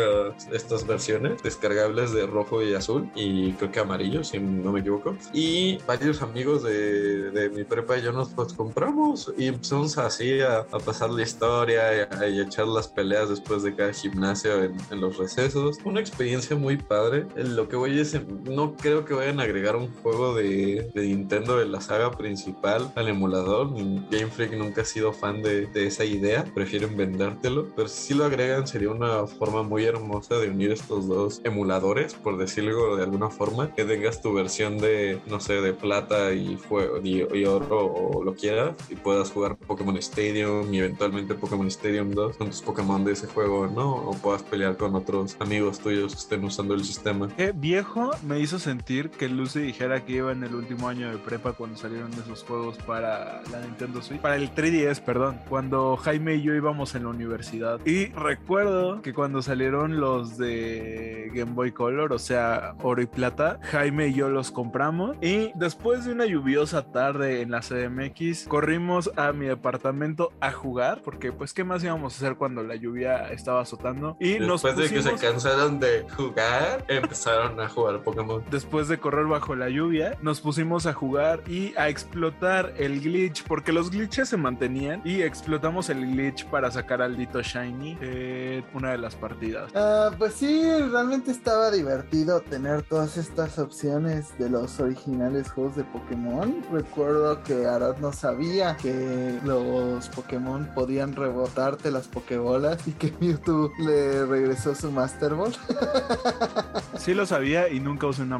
S3: estas versiones descargables de rojo y azul y creo que amarillo, si no me equivoco. Y varios amigos de, mi prepa y yo nos los compramos y empezamos así a, a pasar la historia y a, a echar las peleas después de cada gimnasio en, los recesos. Una experiencia muy padre. Lo que voy es, no creo que vayan a agregar un juego de, Nintendo de la saga principal al emulador. Game Freak nunca ha sido fan de, de, esa idea, prefieren vendértelo. Pero si lo agregan, sería una forma muy hermosa de unir estos dos emuladores, por decirlo de alguna forma. Que tengas tu versión de, no sé, de plata y, fuego, y, y oro o lo quieras, y puedas jugar Pokémon Stadium y eventualmente Pokémon Stadium 2 con tus Pokémon de ese juego, ¿no? O puedas pelear con otros amigos tuyos que estén usando el sistema.
S4: Qué viejo me hizo sentir que Lucy dijera que iba en el último año de prepa cuando salieron esos juegos para la Nintendo Switch. Para el 3DS, perdón. Cuando Jaime y yo íbamos en la universidad. Y recuerdo que cuando salieron los de Game Boy Color, o sea, oro y plata, Jaime y yo los compramos. Y después de una lluviosa tarde en la CDMX, corrimos a mi departamento a jugar. Porque, pues, ¿qué más íbamos a hacer cuando la lluvia estaba azotando? Y
S3: Después
S4: nos
S3: de que
S4: pusimos-
S3: se cansaron de jugar, empezaron a jugar Pokémon.
S4: Después de correr bajo la lluvia, nos pusimos a jugar y a explotar el glitch, porque los glitches se mantenían y explotamos el glitch para sacar al Dito Shiny en una de las partidas.
S2: Ah, pues sí, realmente estaba divertido tener todas estas opciones de los originales juegos de Pokémon. Recuerdo que Arad no sabía que los Pokémon podían rebotarte las Pokébolas y que Mewtwo le regresó su Master Ball,
S4: Sí lo sabía y nunca usé una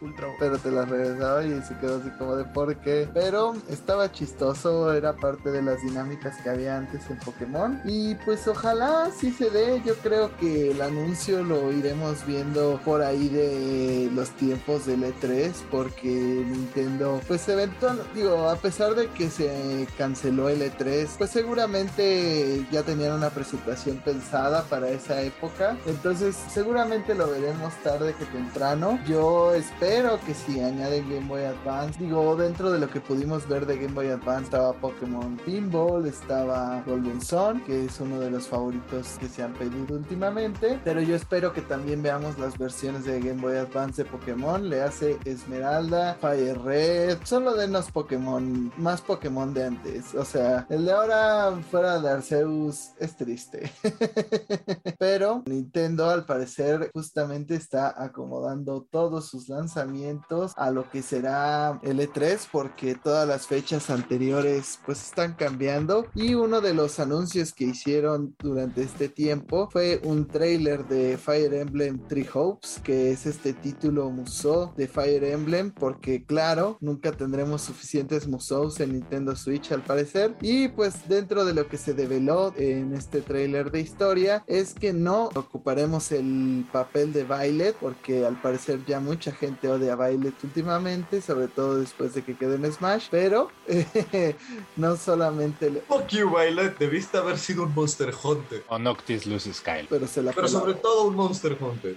S4: Ultra.
S2: pero te la regresaba y se quedó así como de por qué. Pero estaba chistoso, era parte de las dinámicas que había antes en Pokémon. Y pues ojalá sí se dé. Yo creo que el anuncio lo iremos viendo por ahí de los tiempos del E3. Porque Nintendo, pues eventual, digo, a pesar de que se canceló el E3, pues seguramente ya tenían una presentación pensada para esa época. Entonces seguramente lo veremos tarde que temprano. Yo espero que si añaden Game Boy Advance, digo, dentro de lo que pudimos ver de Game Boy Advance estaba Pokémon Pinball, estaba Golden Sun, que es uno de los favoritos que se han pedido últimamente. Pero yo espero que también veamos las versiones de Game Boy Advance de Pokémon. Le hace Esmeralda, Fire Red, solo denos Pokémon, más Pokémon de antes. O sea, el de ahora fuera de Arceus es triste. Pero Nintendo al parecer justamente está acomodando todos sus lanzamientos a lo que será el E3 porque todas las fechas anteriores pues están cambiando y uno de los anuncios que hicieron durante este tiempo fue un trailer de Fire Emblem Three Hopes que es este título Musou de Fire Emblem porque claro nunca tendremos suficientes Musous en Nintendo Switch al parecer y pues dentro de lo que se develó en este trailer de historia es que no ocuparemos el papel de Violet porque al parecer ya mucha gente odia a Violet últimamente sobre todo después de que quedó en Smash pero no solamente le-
S3: Fuck you, Violet. Debiste haber sido un Monster Hunter.
S1: O Noctis Lucy Kyle.
S2: pero se la
S3: Pero
S2: peló.
S3: sobre todo un Monster Hunter.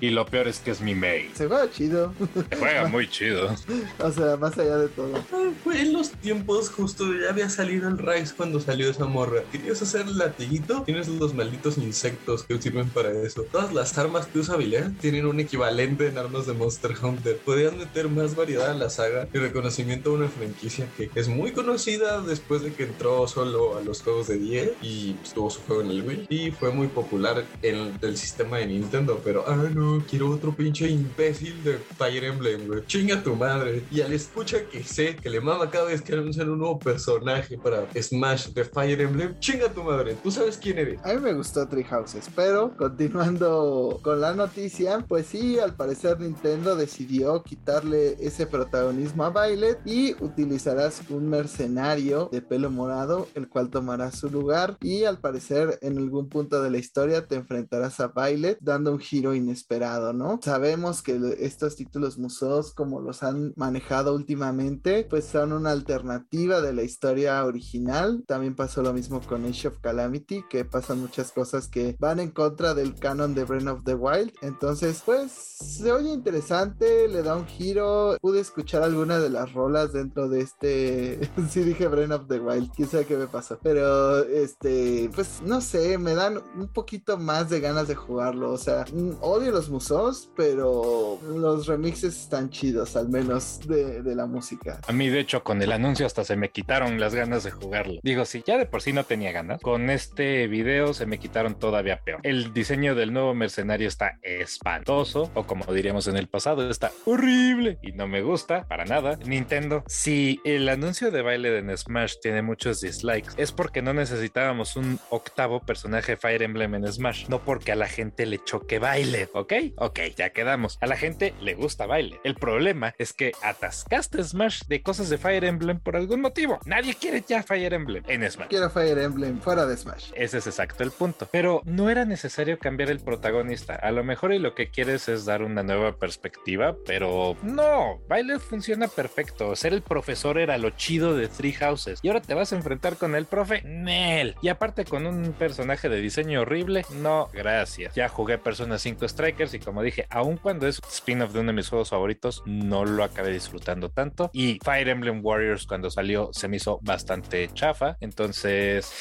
S1: Y lo peor es que es mi main.
S2: se juega chido
S1: Se juega muy chido.
S2: o sea más allá de todo
S3: Ah, Fue en los tiempos justo, ya había salido el Rise cuando salió esa morra. ¿Querías hacer el latiguito? Tienes los malditos insectos que sirven para eso. Todas las armas que usa Vilea tienen un equivalente en armas de Monster Hunter. Podrían meter más variedad a la saga y reconocimiento a una franquicia que es muy conocida después de que entró solo a los juegos de 10 y pues, tuvo su juego en el Wii. Y fue muy popular en el sistema de Nintendo. Pero, ah, no, quiero otro pinche imbécil de Fire Emblem, güey. Chinga tu madre. Y al escucha que sé que le mama cada vez que anuncian un nuevo personaje para Smash de Fire Emblem, chinga tu madre. Tú sabes quién eres.
S2: A mí me gustó Tree Houses, pero continuando con la noticia, pues sí, al parecer Nintendo decidió quitarle ese protagonismo a Violet y utilizarás un mercenario de pelo morado, el cual tomará su lugar y al parecer en algún punto de la historia te enfrentarás a Violet dando un giro inesperado, ¿no? Sabemos que estos títulos museos como los han manejado últimamente, pues son una alternativa de la historia original. También pasó lo mismo con Age of Calamity, que pasan muchas cosas que van en contra del canon de Breath of the Wild. Entonces, pues se oye interesante, le da un giro. Pude escuchar algunas una de las rolas dentro de este. sí, dije Brain of the Wild, quién sabe qué me pasó. Pero, este, pues no sé, me dan un poquito más de ganas de jugarlo. O sea, mm, odio los musos, pero los remixes están chidos, menos de, la música.
S1: A mí, de hecho, con el anuncio hasta se me quitaron las ganas de jugarlo. Digo, si ya de por sí no tenía ganas, con este video se me quitaron todavía peor. El diseño del nuevo mercenario está espantoso, o como diríamos en el pasado, está horrible y no me gusta para nada. Nintendo, si el anuncio de baile de Smash tiene muchos dislikes, es porque no necesitábamos un octavo personaje Fire Emblem en Smash, no porque a la gente le choque baile, ¿ok? Ok, ya quedamos. A la gente le gusta baile. El problema es que atascaste Smash de cosas de Fire Emblem por algún motivo. Nadie quiere ya Fire Emblem en Smash.
S2: Quiero Fire Emblem fuera de Smash.
S1: Ese es exacto el punto. Pero no era necesario cambiar el protagonista. A lo mejor y lo que quieres es dar una nueva perspectiva, pero no. Baile funciona perfecto. Ser el profesor era lo chido de Three Houses. Y ahora te vas a enfrentar con el profe Nel. Y aparte con un personaje de diseño horrible, no, gracias. Ya jugué Persona 5 Strikers y como dije, aun cuando es spin-off de uno de mis juegos favoritos, no lo acabé disfrutando tanto. Y Fire Emblem Warriors cuando salió se me hizo bastante chafa. Entonces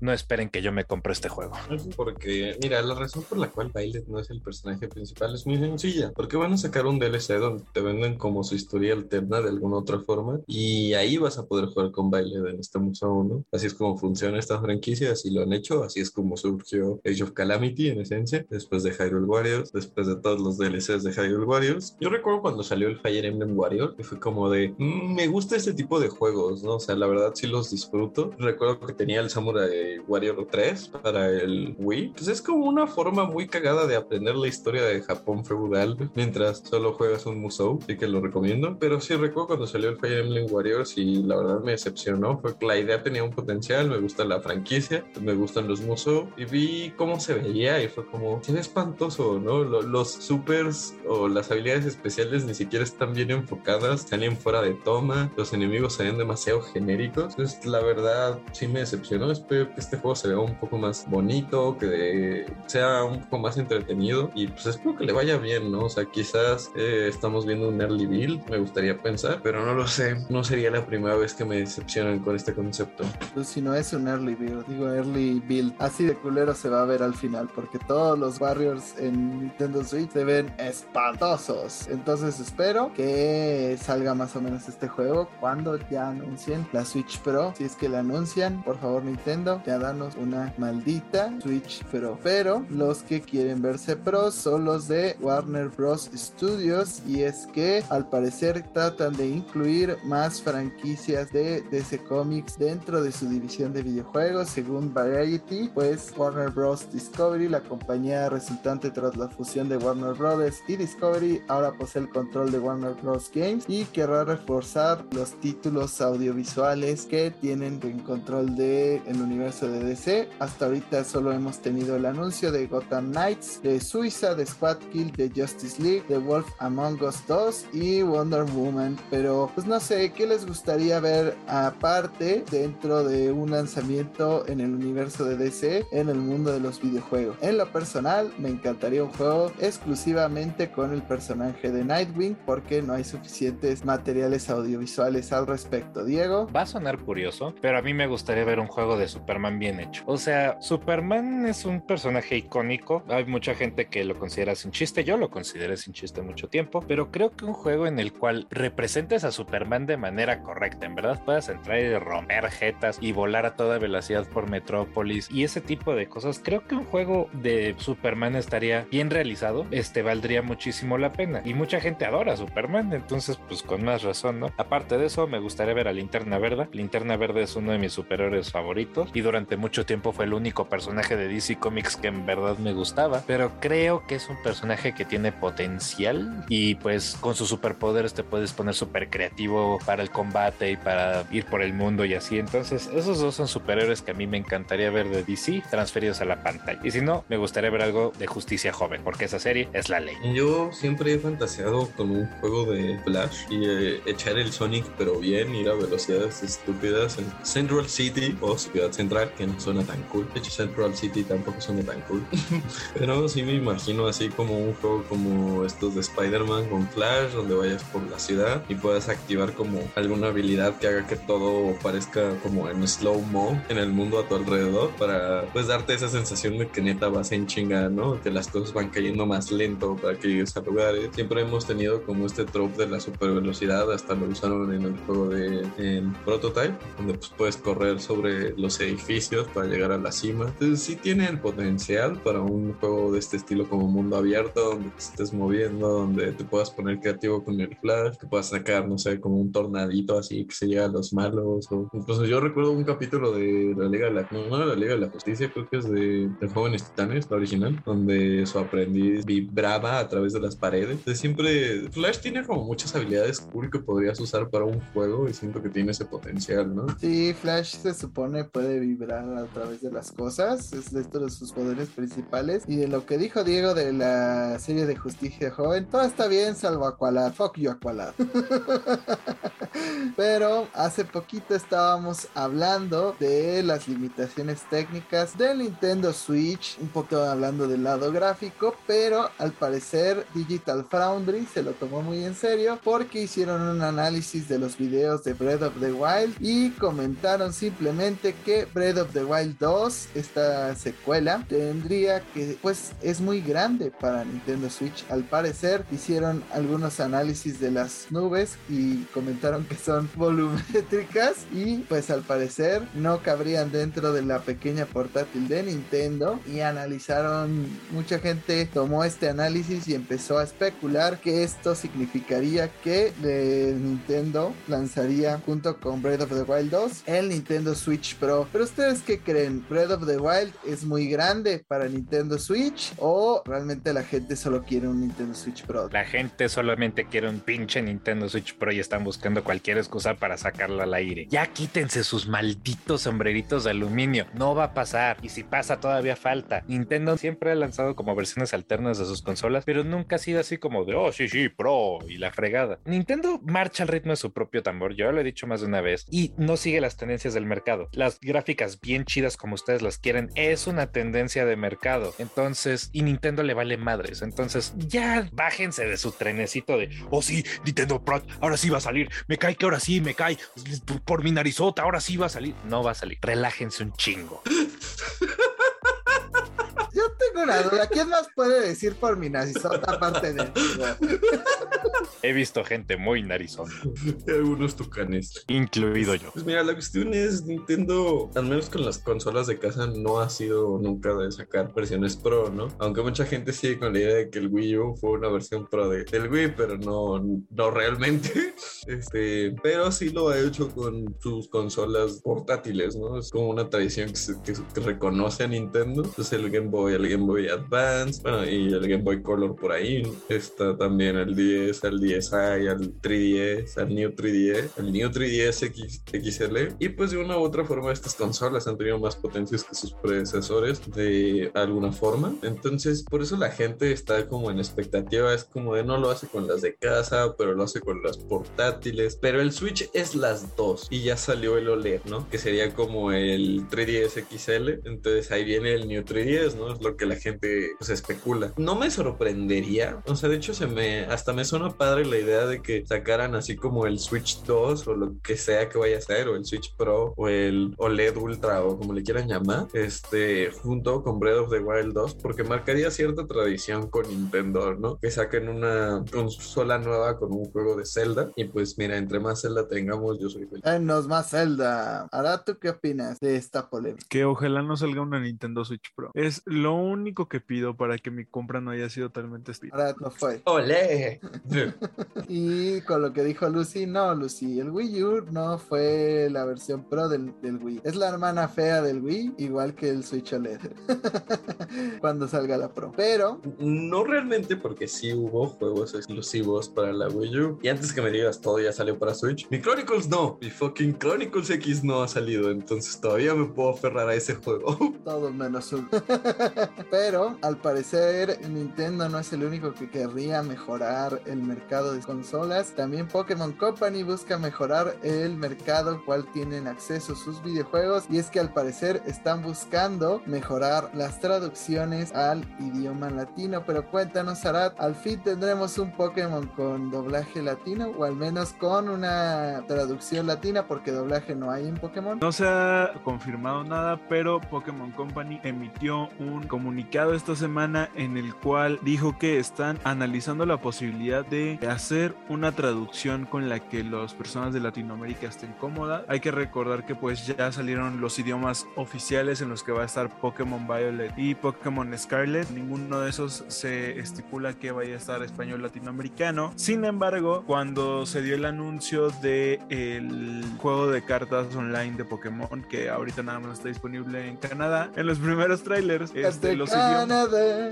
S1: no esperen que yo me compre este juego.
S3: Porque, mira, la razón por la cual Violet no es el personaje principal es muy sencilla. Porque van a sacar un DLC donde te venden como su historia alterna de alguna otra forma y ahí vas a poder jugar con Violet en este museo 1. Así es como funciona esta franquicia, así lo han hecho, así es como surgió Age of Calamity en esencia, después de Hyrule Warriors, después de todos los DLCs de Hyrule Warriors. Yo recuerdo cuando salió el Fire Emblem Warrior, que fue como de, "Mm, me gusta este tipo de juegos, ¿no? O sea, la verdad sí los disfruto. Recuerdo que tenía el Samurai Warrior 3 para el Wii. Pues es como una forma muy cagada de aprender la historia de Japón feudal mientras solo juegas un Musou, así que lo recomiendo. Pero sí recuerdo cuando salió el Fire Emblem Warriors y la verdad me decepcionó. Fue la idea tenía un potencial, me gusta la franquicia, me gustan los Musou y vi cómo se veía y fue como, se ve espantoso, ¿no? Lo- Los supers o las habilidades especiales ni siquiera están bien enfocadas, salen fuera de toma, los enemigos se demasiado genéricos. Entonces, la verdad, sí me decepcionó. Espero que este juego se vea un poco más bonito, que sea un poco más entretenido y pues espero que le vaya bien, ¿no? O sea, quizás eh, estamos viendo un early build, me gustaría pensar, pero no lo sé. No sería la primera vez que me decepcionan con este concepto.
S2: Pues si no es un early build, digo early build, así de culero se va a ver al final, porque todos los Warriors en Nintendo Switch se ven espantosos. Entonces espero que salga más o menos este juego cuando ya anuncien la Switch Pro. Si es que la anuncian, por favor Nintendo, ya danos una maldita Switch Pro. Pero los que quieren verse pros son los de Warner Bros. Studios y es que al parecer tratan de incluir más franquicias de DC Comics dentro de su división de videojuegos según Variety pues Warner Bros. Discovery la compañía resultante tras la fusión de Warner Bros. y Discovery ahora posee el control de Warner Bros. Games y querrá reforzar los títulos audiovisuales que tienen en control de el universo de DC hasta ahorita solo hemos tenido el anuncio de Gotham Knights de Suiza de Squad Kill de Justice League de Wolf Among Us 2 y Wonder Woman. Pero pues no sé qué les gustaría ver aparte dentro de un lanzamiento en el universo de DC en el mundo de los videojuegos en lo personal me encantaría un juego exclusivamente con el personaje de Nightwing porque no hay suficientes materiales audiovisuales al respecto. Diego.
S1: Va a sonar curioso, pero a mí me gustaría ver un juego de Superman bien hecho. O sea, Superman es un personaje icónico. Hay mucha gente que lo considera sin chiste. Yo lo consideré sin chiste mucho tiempo, pero creo que un juego en el cual representes a Superman de manera correcta, en verdad puedas entrar y romper jetas y volar a toda velocidad por Metrópolis y ese tipo de cosas. Creo que un juego de Superman estaría bien realizado. Este valdría muchísimo la pena. Y mucha gente adora a Superman, entonces, pues con más razón, ¿no? Aparte de eso, me gustaría ver a Linterna Verde. Linterna Verde es uno de mis superhéroes favoritos y durante mucho tiempo fue el único personaje de DC Comics que en verdad me gustaba, pero creo que es un personaje que tiene potencial y pues con sus superpoderes te puedes poner súper creativo para el combate y para ir por el mundo y así. Entonces, esos dos son superhéroes que a mí me encantaría ver de DC transferidos a la pantalla. Y si no, me gustaría ver algo de justicia joven, porque esa serie es la ley.
S3: Yo siempre he fantaseado con un juego de Flash y eh, echar el Sonic, pero bien, ir a velocidades estúpidas en Central City o Ciudad Central Central, que no suena tan cool. De hecho, Central City tampoco suena tan cool. Pero sí me imagino así como un juego como estos de Spider-Man con Flash, donde vayas por la ciudad y puedas activar como alguna habilidad que haga que todo parezca como en slow-mo en el mundo a tu alrededor para pues darte esa sensación de que neta vas en chinga, ¿no? Que las cosas van cayendo más lento para que llegues a lugares. Siempre hemos tenido como este trope de la super velocidad, hasta lo usaron en el juego de en Prototype, donde pues puedes correr sobre los edificios para llegar a la cima. Entonces sí tiene el potencial para un juego de este estilo como mundo abierto, donde te estés moviendo, donde te puedas poner creativo con el flash, que puedas sacar, no sé, como un tornadito así que se llega a los malos. O incluso yo recuerdo un capítulo de la Liga de la, no, la Liga de la Justicia, creo que es de, de Jóvenes Titanes, la original, donde su aprendiz vibraba a través de las paredes. Entonces siempre Flash tiene como muchas habilidades cool que podrías usar para un juego y siento que tiene ese potencial, ¿no?
S2: Sí, Flash se supone puede a través de las cosas, es de estos de sus poderes principales. Y de lo que dijo Diego de la serie de Justicia Joven, todo está bien salvo Aqualad. Fuck you, Aqualad. Pero hace poquito estábamos hablando de las limitaciones técnicas del Nintendo Switch, un poco hablando del lado gráfico, pero al parecer Digital Foundry se lo tomó muy en serio porque hicieron un análisis de los videos de Breath of the Wild y comentaron simplemente que Breath of the Wild 2, esta secuela, tendría que, pues es muy grande para Nintendo Switch. Al parecer hicieron algunos análisis de las nubes y comentaron que son volumétricas y pues al parecer no cabrían dentro de la pequeña portátil de Nintendo y analizaron, mucha gente tomó este análisis y empezó a especular que esto significaría que eh, Nintendo lanzaría junto con Breath of the Wild 2 el Nintendo Switch Pro. Pero ustedes qué creen? ¿Breath of the Wild es muy grande para Nintendo Switch o realmente la gente solo quiere un Nintendo Switch Pro?
S1: La gente solamente quiere un pinche Nintendo Switch Pro y están buscando cualquier excusa para sacarlo al aire. Ya quítense sus malditos sombreritos de aluminio. No va a pasar. Y si pasa, todavía falta. Nintendo siempre ha lanzado como versiones alternas de sus consolas, pero nunca ha sido así como de, oh, sí, sí, Pro y la fregada. Nintendo marcha al ritmo de su propio tambor. Yo lo he dicho más de una vez. Y no sigue las tendencias del mercado. Las gráficas bien chidas como ustedes las quieren es una tendencia de mercado. Entonces, y Nintendo le vale madres. Entonces, ya bájense de su trenecito de, oh sí, Nintendo Pro, ahora sí va a salir. Me cae que ahora sí, me cae por mi narizota, ahora sí va a salir. No va a salir. Relájense un chingo.
S2: Tengo una duda. ¿Quién más puede decir por mi narizota aparte de
S1: He visto gente muy narizón.
S3: Algunos tucanes.
S1: Incluido yo.
S3: Pues mira, la cuestión es Nintendo, al menos con las consolas de casa, no ha sido nunca de sacar versiones Pro, ¿no? Aunque mucha gente sigue con la idea de que el Wii U fue una versión Pro de, del Wii, pero no, no realmente. Este, pero sí lo ha hecho con sus consolas portátiles, ¿no? Es como una tradición que, se- que- que reconoce a Nintendo. Entonces el Game Boy, el Game Boy Advance, bueno, y el Game Boy Color por ahí. Está también el 10, el 10i, el 3DS, el New 3DS, el New 3DS X- XL. Y pues de una u otra forma estas consolas han tenido más potencias que sus predecesores de alguna forma. Entonces por eso la gente está como en expectativa. Es como de no lo hace con las de casa, pero lo hace con las portátiles. Pero el Switch es las dos. Y ya salió el OLED, ¿no? Que sería como el 3DS XL. Entonces ahí viene el New 3DS, ¿no? Es lo que la gente pues, especula. No me sorprendería. O sea, de hecho se me hasta me suena padre la idea de que sacaran así como el Switch 2 o lo que sea que vaya a ser, o el Switch Pro o el OLED Ultra o como le quieran llamar, este, junto con Breath of the Wild 2, porque marcaría cierta tradición con Nintendo, ¿no? Que saquen una consola nueva con un juego de Zelda y pues mira, entre más Zelda tengamos, yo soy feliz.
S2: Danos más Zelda. Ahora, ¿tú qué opinas de esta polémica?
S4: Que ojalá no salga una Nintendo Switch Pro. Es lo único que pido para que mi compra no haya sido totalmente estúpida.
S2: Ahora no fue.
S3: ¡Olé!
S2: Y con lo que dijo Lucy, no, Lucy, el Wii U no fue la versión Pro del, del Wii. Es la hermana fea del Wii, igual que el Switch OLED. Cuando salga la Pro. Pero
S3: No realmente porque sí hubo juegos exclusivos para la Wii U. Y antes que me digas todo ya salió para Switch. Mi Chronicles no. Mi fucking Chronicles X no ha salido. Entonces todavía me puedo aferrar a ese juego.
S2: todo menos uno. pero al parecer Nintendo no es el único que querría mejorar el mercado de consolas. También Pokémon Company busca mejorar el mercado cual tienen acceso sus videojuegos y es que al parecer están buscando mejorar las traducciones al idioma latino. Pero cuéntanos, Arad, al fin tendremos un Pokémon con doblaje latino o al menos con una traducción latina porque doblaje no hay en Pokémon.
S4: No se ha confirmado nada, pero Pokémon Company emitió un comunicado esta semana en el cual dijo que están analizando la posibilidad de hacer una traducción con la que las personas de Latinoamérica estén cómodas. Hay que recordar que pues ya salieron los idiomas oficiales en los que va a estar Pokémon Violet y Pokémon Scarlet. Ninguno de esos se estipula que vaya a estar español latinoamericano. Sin embargo, cuando se dio el anuncio de el juego de cartas online de Pokémon que ahorita nada más está disponible en Canadá, en los primeros trailers, este, los idiomas,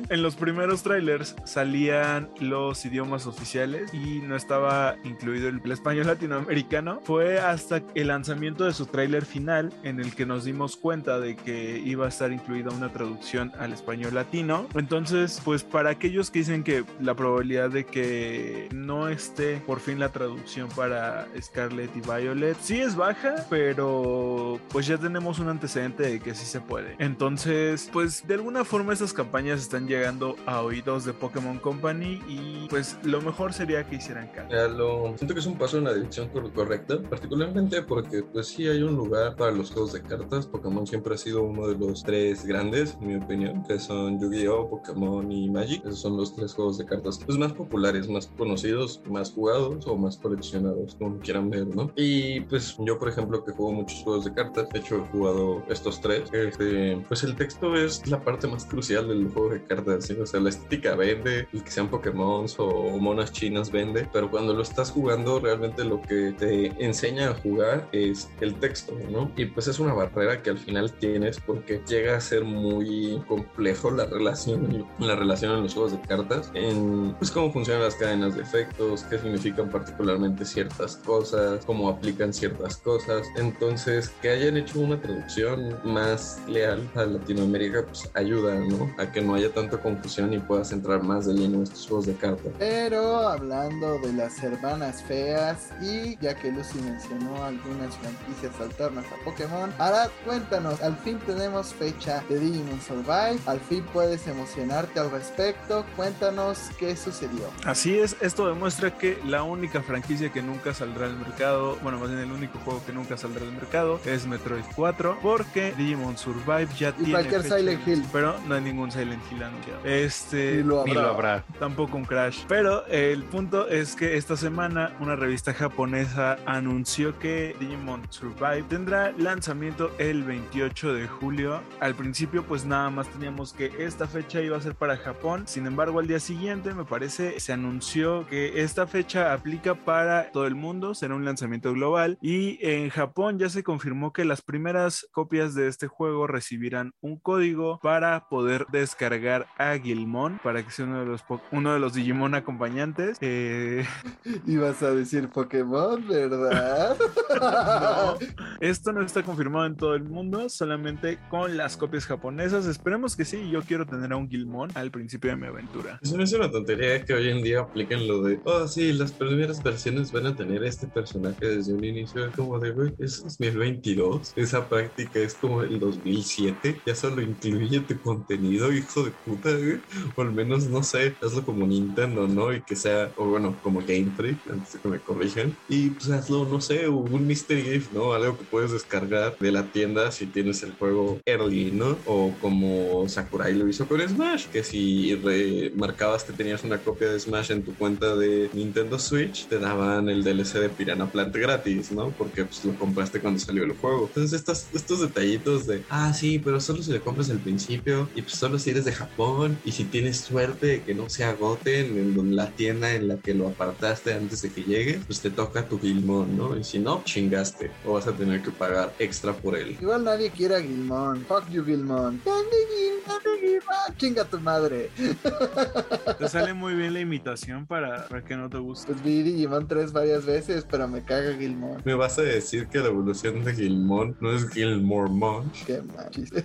S4: en los primeros trailers salían los idiomas oficiales y no estaba incluido el, el español latinoamericano. Fue hasta el lanzamiento de su trailer final en el que nos dimos cuenta de que iba a estar incluida una traducción al español latino. Entonces, pues para aquellos que dicen que la probabilidad de que no esté por fin la traducción para Scarlet y Violet sí es baja, pero pues ya tenemos un antecedente de que sí se puede. Entonces, pues de alguna forma estas campañas están llegando a oídos de Pokémon Company y pues lo mejor sería que hicieran caso.
S3: Ya lo siento que es un paso en la dirección cor- correcta, particularmente porque pues sí hay un lugar para los juegos de cartas. Pokémon siempre ha sido uno de los tres grandes, en mi opinión, que son Yu-Gi-Oh, Pokémon y Magic. Esos son los tres juegos de cartas pues, más populares, más conocidos, más jugados o más coleccionados, como quieran ver, ¿no? Y pues yo, por ejemplo, que juego muchos juegos de cartas, de hecho he jugado estos tres, este, pues el texto es la parte más crucial del juego de cartas, ¿sí? O sea, la estética vende, el que sean Pokémon o monas chinas vende, pero cuando lo estás jugando, realmente lo que te enseña a jugar es el texto, ¿no? Y pues es una barrera que al final tienes porque llega a ser muy complejo la relación, la relación en los juegos de cartas, en pues cómo funcionan las cadenas de efectos, qué significan particularmente ciertas cosas, cómo aplican ciertas cosas. Entonces, que hayan hecho una traducción más leal a Latinoamérica, pues ayuda, ¿no? A que no haya tanta confusión y puedas entrar más de lleno en estos juegos de cartas.
S2: Pero hablando de las hermanas feas y ya que Lucy mencionó algunas franquicias alternas a Pokémon, ahora cuéntanos, al fin tenemos fecha de Digimon Survive, al fin puedes emocionarte al respecto, cuéntanos qué sucedió.
S4: Así es, esto demuestra que la única franquicia que nunca saldrá al mercado, bueno, más bien el único juego que nunca saldrá al mercado es Metroid 4, porque Digimon Survive ya
S2: Y
S4: tiene
S2: cualquier
S4: fecha
S2: Silent Hill.
S4: pero no hay ningún Silent Hill anunciado. Este
S2: Ni lo
S1: Ni lo habrá.
S4: tampoco un crash. Pero el punto es que esta semana una revista japonesa anunció que Digimon Survive tendrá lanzamiento el 28 de julio. Al principio pues nada más teníamos que esta fecha iba a ser para Japón. Sin embargo al día siguiente me parece se anunció que esta fecha aplica para todo el mundo. Será un lanzamiento global. Y en Japón ya se confirmó que las primeras copias de este juego recibirán un código para poder descargar a Gilmon para que sea uno de los, po- uno de los Digimon acompañantes. Eh,
S2: Ibas a decir Pokémon, ¿verdad?
S4: no, esto no está confirmado en todo el mundo, solamente con las copias japonesas. Esperemos que sí. Yo quiero tener a un Gilmon al principio de mi aventura.
S3: Es una, es una tontería que hoy en día apliquen lo de, oh, sí, las primeras versiones van a tener este personaje desde un inicio. Es como de, güey, es 2022. Esa práctica es como el 2007. Ya solo incluye tu contenido, hijo de puta, güey. O al menos, no sé, hazlo como Nintendo, ¿no? Y que sea, o bueno, como Game Freak, antes de que me corrijan. Y pues hazlo, no sé, un Mystery Gift, ¿no? Algo que puedes descargar de la tienda si tienes el juego early, ¿no? O como Sakurai lo hizo con Smash, que si remarcabas que tenías una copia de Smash en tu cuenta de Nintendo Switch, te daban el DLC de Piranha Plant gratis, ¿no? Porque pues lo compraste cuando salió el juego. Entonces estos detallitos de, ah, sí, pero solo si le compras al principio y pues solo si eres de Japón y si tienes suerte de que no se agoten en la tienda en la que lo apartaste antes de que llegue, pues te toca tu Gilmon, ¿no? Y si no, chingaste o vas a tener que pagar extra por él.
S2: Igual nadie quiere a Gilmon. Fuck you, Gilmon. ¿Dónde Gilmon? Gilmon? Chinga tu madre.
S4: Te sale muy bien la imitación para, para que no te guste.
S2: Pues vi Digimon 3 varias veces, pero me caga Gilmon.
S3: ¿Me vas a decir que la evolución de Gilmon no es Gilmore Munch?
S2: Qué mal chiste.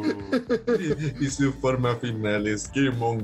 S3: y su forma final es Gilmon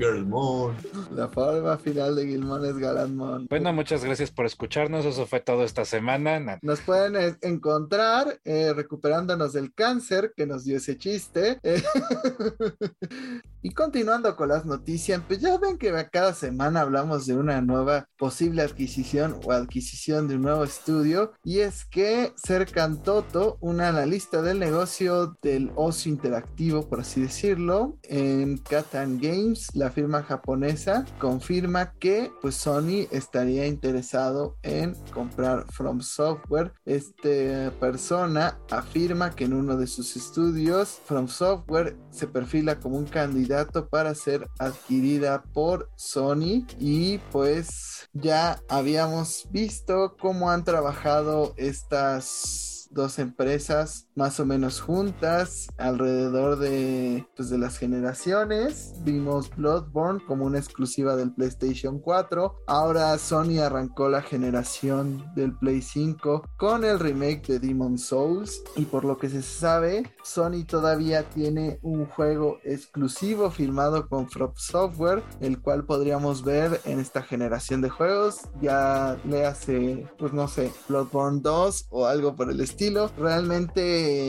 S2: La forma final de Gilmon es Galanmon.
S1: Bueno, muchas gracias por escucharnos. Eso fue todo esta semana.
S2: Nos pueden encontrar eh, recuperándonos del cáncer que nos dio ese chiste. y continuando con las noticias, pues ya ven que cada semana hablamos de una nueva posible adquisición o adquisición de un nuevo estudio. Y es que Cercan Toto, un analista del negocio del ocio interactivo, por así decirlo, en Katan Games, la firma japonesa, confirma que pues Sony estaría interesado en comprar From Software. Esta persona afirma que en uno de sus estudios, From Software se perfila como un candidato para ser adquirida por Sony y pues ya habíamos visto cómo han trabajado estas dos empresas más o menos juntas alrededor de, pues, de las generaciones. Vimos Bloodborne como una exclusiva del PlayStation 4. Ahora Sony arrancó la generación del Play 5 con el remake de Demon Souls. Y por lo que se sabe, Sony todavía tiene un juego exclusivo firmado con From Software, el cual podríamos ver en esta generación de juegos. Ya le hace, pues no sé, Bloodborne 2 o algo por el estilo estilo.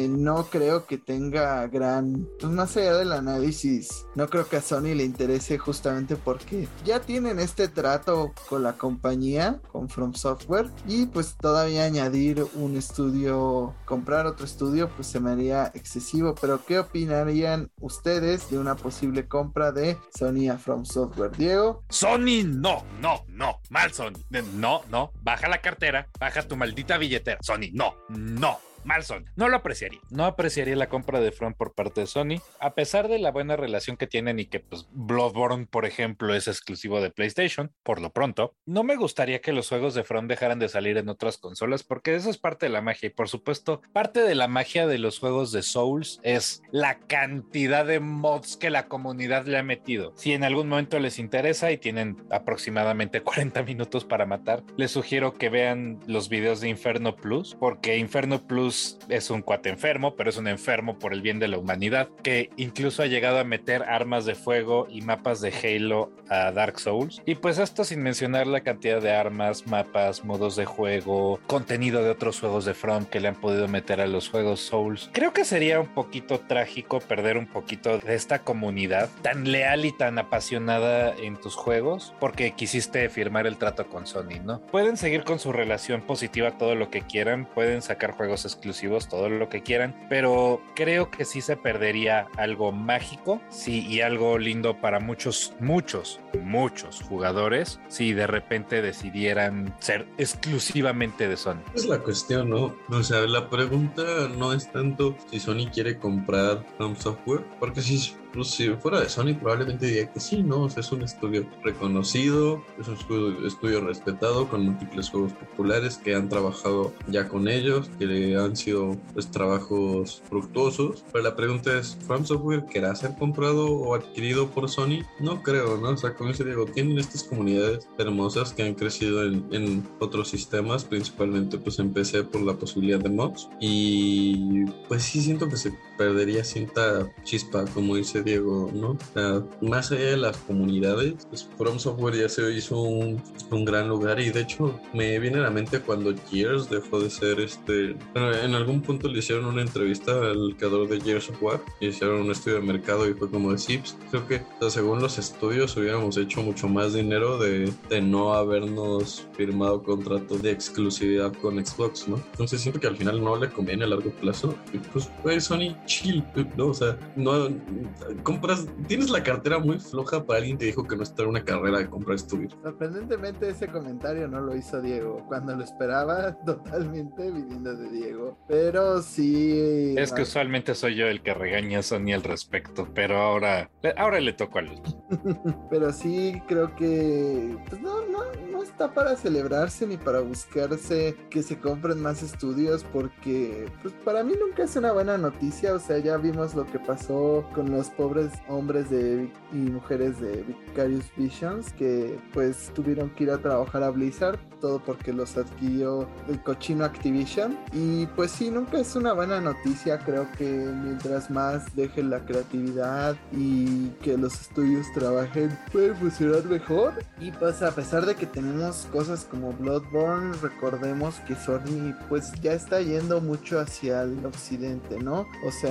S2: No creo que tenga gran, pues más allá del análisis, no creo que a Sony le interese justamente porque ya tienen este trato con la compañía, con From Software, y pues todavía añadir un estudio, comprar otro estudio, pues se me haría excesivo. Pero ¿qué opinarían ustedes de una posible compra de Sony a From Software? Diego.
S1: Sony, no, no, no, mal Sony. No, no, baja la cartera, baja tu maldita billetera. Sony, no, no. Mal. No lo apreciaría. No apreciaría la compra de Front por parte de Sony, a pesar de la buena relación que tienen y que pues Bloodborne, por ejemplo, es exclusivo de PlayStation, por lo pronto. No me gustaría que los juegos de Front dejaran de salir en otras consolas, porque eso es parte de la magia. Y por supuesto, parte de la magia de los juegos de Souls es la cantidad de mods que la comunidad le ha metido. Si en algún momento les interesa y tienen aproximadamente 40 minutos para matar, les sugiero que vean los videos de Inferno Plus, porque Inferno Plus es un cuate enfermo, pero es un enfermo por el bien de la humanidad, que incluso ha llegado a meter armas de fuego y mapas de Halo a Dark Souls. Y pues esto sin mencionar la cantidad de armas, mapas, modos de juego, contenido de otros juegos de From que le han podido meter a los juegos Souls. Creo que sería un poquito trágico perder un poquito de esta comunidad tan leal y tan apasionada en tus juegos porque quisiste firmar el trato con Sony, ¿no? Pueden seguir con su relación positiva todo lo que quieran, pueden sacar juegos exclusivos, todo lo que quieran, pero creo que sí se perdería algo mágico, sí, y algo lindo para muchos, muchos, muchos jugadores si de repente decidieran ser exclusivamente de Sony.
S3: Es la cuestión, ¿no? O sea, la pregunta no es tanto si Sony quiere comprar From Software, porque si pues si fuera de Sony probablemente diría que sí, ¿no? O sea, es un estudio reconocido, es un estudio, respetado con múltiples juegos populares que han trabajado ya con ellos, que han sido pues, trabajos fructuosos. Pero la pregunta es, ¿From Software querrá ser comprado o adquirido por Sony? No creo, ¿no? O sea, como dice Diego, tienen estas comunidades hermosas que han crecido en, en otros sistemas, principalmente pues en PC por la posibilidad de mods. Y pues sí siento que se perdería cierta chispa, como dice Diego, ¿no? más allá de las comunidades, pues From Software ya se hizo un, un, gran lugar y de hecho me viene a la mente cuando Gears dejó de ser este... Bueno, en algún punto le hicieron una entrevista al creador de Gears of War y hicieron un estudio de mercado y fue como de Sips. Creo que según los estudios hubiéramos hecho mucho más dinero de, de no habernos firmado contrato de exclusividad con Xbox, ¿no? Entonces siento que al final no le conviene a largo plazo. Y pues, pues Sony chill, ¿no? O sea, no compras, tienes la cartera muy floja para alguien que dijo que no está en una carrera de comprar estudios.
S2: Sorprendentemente ese comentario no lo hizo Diego, cuando lo esperaba totalmente viniendo de Diego, pero sí.
S1: Es que usualmente soy yo el que regaña a Sony al respecto, pero ahora, ahora le toco a Luz.
S2: pero sí creo que, pues no, no, no está para celebrarse ni para buscarse que se compren más estudios porque, pues para mí nunca es una buena noticia sea, ya vimos lo que pasó con los pobres hombres de, y mujeres de Vicarious Visions, que pues tuvieron que ir a trabajar a Blizzard, todo porque los adquirió el cochino Activision. Y pues sí, nunca es una buena noticia, creo que mientras más dejen la creatividad y que los estudios trabajen, puede funcionar mejor. Y pues a pesar de que tenemos cosas como Bloodborne, recordemos que Sony pues ya está yendo mucho hacia el occidente, ¿no? O sea,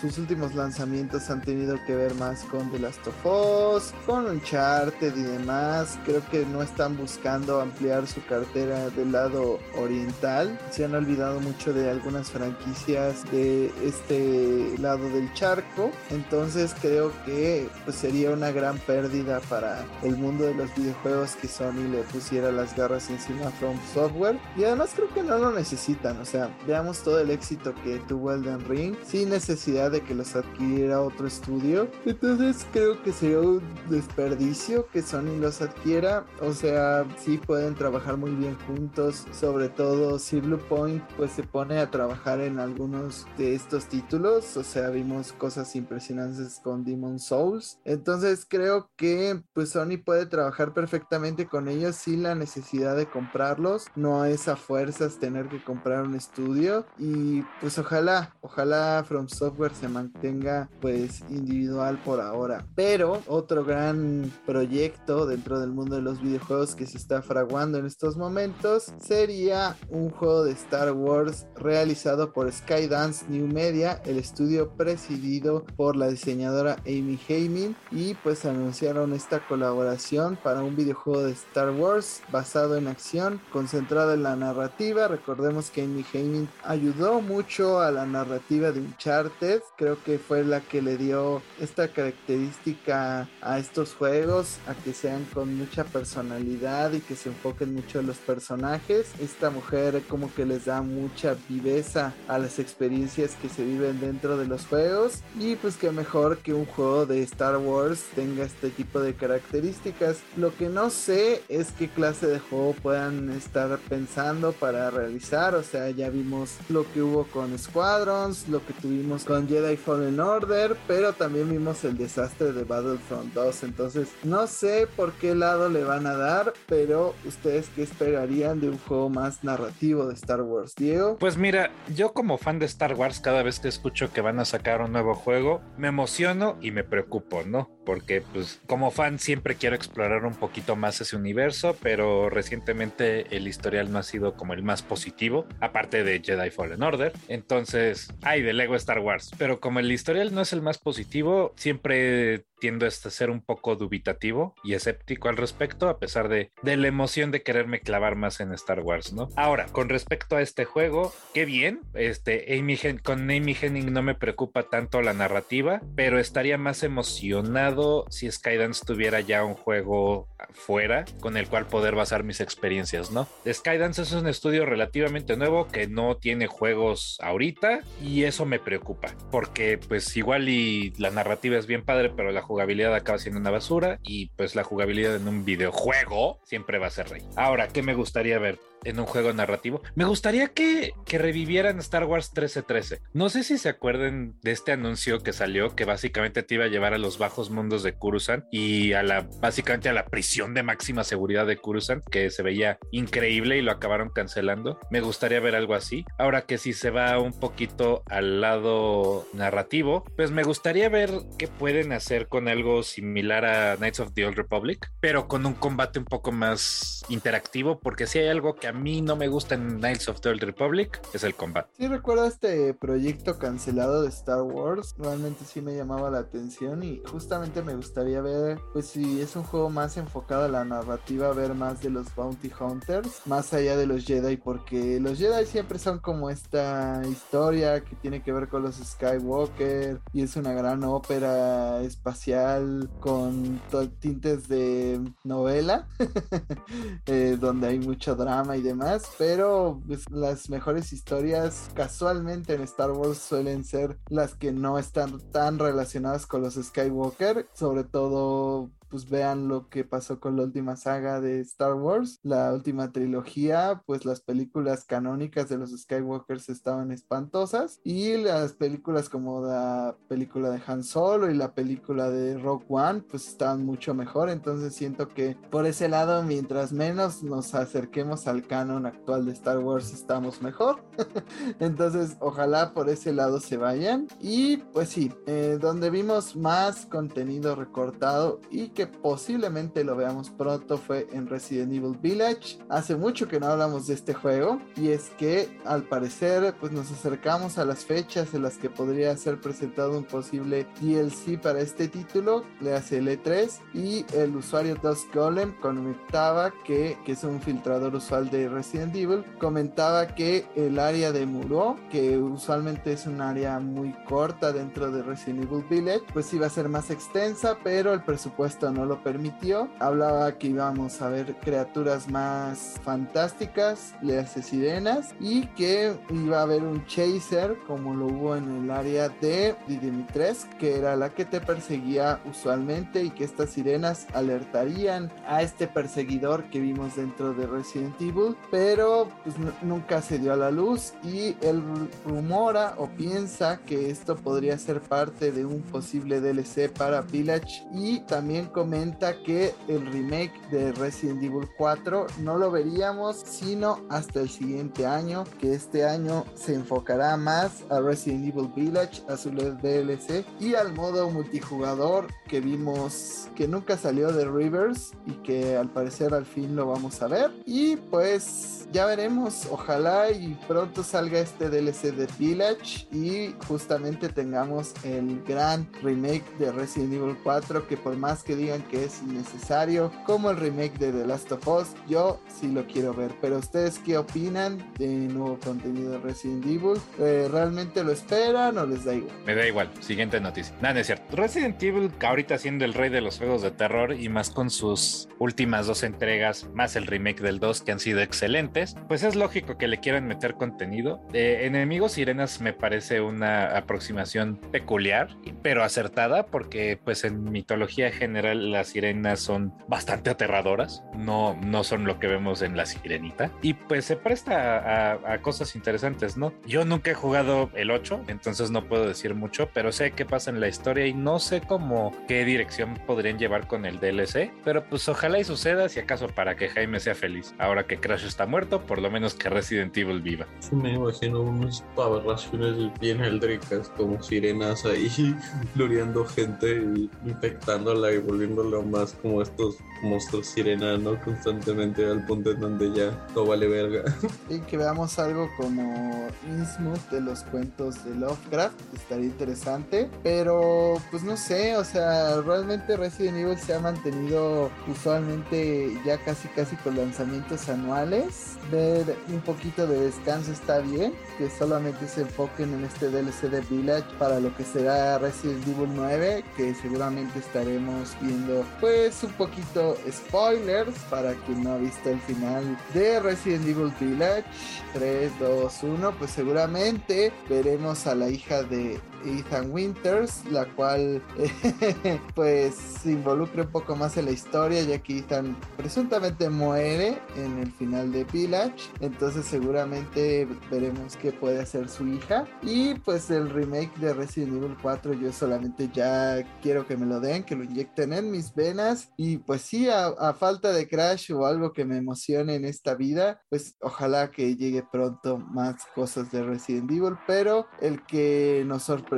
S2: sus últimos lanzamientos han tenido que ver más con The Last of Us, con Uncharted y demás. Creo que no están buscando ampliar su cartera del lado oriental. Se han olvidado mucho de algunas franquicias de este lado del charco. Entonces creo que pues, sería una gran pérdida para el mundo de los videojuegos que Sony le pusiera las garras encima From Software. Y además creo que no lo necesitan. O sea, veamos todo el éxito que tuvo Elden Ring necesidad de que los adquiriera otro estudio. Entonces creo que sería un desperdicio que Sony los adquiera. O sea, sí pueden trabajar muy bien juntos. Sobre todo si Blue Point pues se pone a trabajar en algunos de estos títulos. O sea, vimos cosas impresionantes con Demon Souls. Entonces creo que pues Sony puede trabajar perfectamente con ellos sin la necesidad de comprarlos. No es a fuerzas tener que comprar un estudio. Y pues ojalá, ojalá From Software se mantenga pues individual por ahora. Pero otro gran proyecto dentro del mundo de los videojuegos que se está fraguando en estos momentos sería un juego de Star Wars realizado por Skydance New Media, el estudio presidido por la diseñadora Amy Heyman y pues anunciaron esta colaboración para un videojuego de Star Wars basado en acción, concentrado en la narrativa. Recordemos que Amy Heyman ayudó mucho a la narrativa de Uncharted, creo que fue la que le dio esta característica a estos juegos, a que sean con mucha personalidad y que se enfoquen mucho en los personajes. Esta mujer como que les da mucha viveza a las experiencias que se viven dentro de los juegos y pues que mejor que un juego de Star Wars tenga este tipo de características. Lo que no sé es qué clase de juego puedan estar pensando para realizar, o sea, ya vimos lo que hubo con Squadrons, lo que tuvimos con Jedi Fallen Order, pero también vimos el desastre de Battlefront 2, entonces no sé por qué lado le van a dar, pero ustedes qué esperarían de un juego más narrativo de Star Wars, Diego?
S1: Pues mira, yo como fan de Star Wars cada vez que escucho que van a sacar un nuevo juego, me emociono y me preocupo, ¿no? Porque pues como fan siempre quiero explorar un poquito más ese universo, pero recientemente el historial no ha sido como el más positivo, aparte de Jedi Fallen Order. Entonces, hay de Lego Star Wars, pero como el historial no es el más positivo, siempre tiendo a ser un poco dubitativo y escéptico al respecto, a pesar de, de, la emoción de quererme clavar más en Star Wars, ¿no? Ahora, con respecto a este juego, qué bien, este, Amy con Amy Henning no me preocupa tanto la narrativa, pero estaría más emocionado si Skydance tuviera ya un juego fuera con el cual poder basar mis experiencias, ¿no? Skydance es un estudio relativamente nuevo que no tiene juegos ahorita y eso me preocupa, porque pues igual y la narrativa es bien padre, pero la jugabilidad acaba siendo una basura y pues la jugabilidad en un videojuego siempre va a ser rey. Ahora, ¿qué me gustaría ver? en un juego narrativo. Me gustaría que, que revivieran Star Wars 1313. No sé si se acuerden de este anuncio que salió que básicamente te iba a llevar a los bajos mundos de Kurusan y a la básicamente a la prisión de máxima seguridad de Kurusan que se veía increíble y lo acabaron cancelando. Me gustaría ver algo así. Ahora que si se va un poquito al lado narrativo, pues me gustaría ver qué pueden hacer con algo similar a Knights of the Old Republic, pero con un combate un poco más interactivo porque si hay algo que a mí no me gusta en Knights of the Old Republic es el combate.
S2: Sí, recuerdo este proyecto cancelado de Star Wars. Realmente sí me llamaba la atención y justamente me gustaría ver, pues si es un juego más enfocado a la narrativa, ver más de los Bounty Hunters, más allá de los Jedi, porque los Jedi siempre son como esta historia que tiene que ver con los Skywalker y es una gran ópera espacial con tintes de novela, eh, donde hay mucho drama y demás, pero pues, las mejores historias casualmente en Star Wars suelen ser las que no están tan relacionadas con los Skywalker, sobre todo pues vean lo que pasó con la última saga de Star Wars, la última trilogía, pues las películas canónicas de los Skywalkers estaban espantosas y las películas como la película de Han Solo y la película de Rogue One, pues estaban mucho mejor, entonces siento que por ese lado, mientras menos nos acerquemos al canon actual de Star Wars, estamos mejor. entonces, ojalá por ese lado se vayan. Y pues sí, eh, donde vimos más contenido recortado y que posiblemente lo veamos pronto fue en Resident Evil Village. Hace mucho que no hablamos de este juego y es que al parecer pues nos acercamos a las fechas en las que podría ser presentado un posible DLC para este título, le hace el E3 y el usuario Dusk Golem comentaba que, que es un filtrador usual de Resident Evil, comentaba que el área de Muro, que usualmente es un área muy corta dentro de Resident Evil Village, pues iba a ser más extensa, pero el presupuesto no lo permitió. Hablaba que íbamos a ver criaturas más fantásticas, le sirenas, y que iba a haber un chaser como lo hubo en el área de Didimitres, que era la que te perseguía usualmente y que estas sirenas alertarían a este perseguidor que vimos dentro de Resident Evil, pero pues nunca se dio a la luz y él rumora o piensa que esto podría ser parte de un posible DLC para Village y también comenta que el remake de Resident Evil 4 no lo veríamos sino hasta el siguiente año, que este año se enfocará más a Resident Evil Village, a su DLC y al modo multijugador que vimos que nunca salió de Rivers y que al parecer al fin lo vamos a ver. Y pues ya veremos, ojalá y pronto salga este DLC de Village y justamente tengamos el gran remake de Resident Evil 4 que por más que que es innecesario, como el remake de The Last of Us, yo sí lo quiero ver. Pero ustedes qué opinan de nuevo contenido de Resident Evil? Eh, ¿Realmente lo esperan o les da igual?
S1: Me da igual. Siguiente noticia. Nada, es cierto. Resident Evil ahorita siendo el rey de los juegos de terror y más con sus últimas dos entregas, más el remake del 2 que han sido excelentes, pues es lógico que le quieran meter contenido. de Enemigos Sirenas me parece una aproximación peculiar, pero acertada porque pues en mitología general las sirenas son bastante aterradoras, no, no son lo que vemos en la sirenita y pues se presta a, a cosas interesantes, ¿no? Yo nunca he jugado el 8, entonces no puedo decir mucho, pero sé qué pasa en la historia y no sé cómo qué dirección podrían llevar con el DLC, pero pues ojalá y suceda si acaso para que Jaime sea feliz. Ahora que Crash está muerto, por lo menos que Resident Evil viva.
S3: me imagino unas aberraciones bien eldricas como sirenas ahí gloriando gente y infectándola y volviéndola más como estos monstruos sirena, ¿no? Constantemente al punto en donde ya no vale verga.
S2: Y que veamos algo como Innsmouth de los cuentos de Lovecraft, estaría interesante, pero pues no sé, o sea, realmente Resident Evil se ha mantenido usualmente ya casi casi con lanzamientos anuales. Ver un poquito de descanso está bien, que solamente se enfoquen en este DLC de Village para lo que será Resident Evil 9, que seguramente estaremos viendo pues un poquito spoilers para quien no ha visto el final de Resident Evil Village 3, 2, 1, pues seguramente veremos a la hija de Ethan Winters, la cual pues se involucra un poco más en la historia, ya que Ethan presuntamente muere en el final de Village, entonces seguramente veremos qué puede hacer su hija. Y pues el remake de Resident Evil 4 yo solamente ya quiero que me lo den, que lo inyecten en mis venas. Y pues sí, a, a falta de Crash o algo que me emocione en esta vida, pues ojalá que llegue pronto más cosas de Resident Evil, pero el que nos sorprende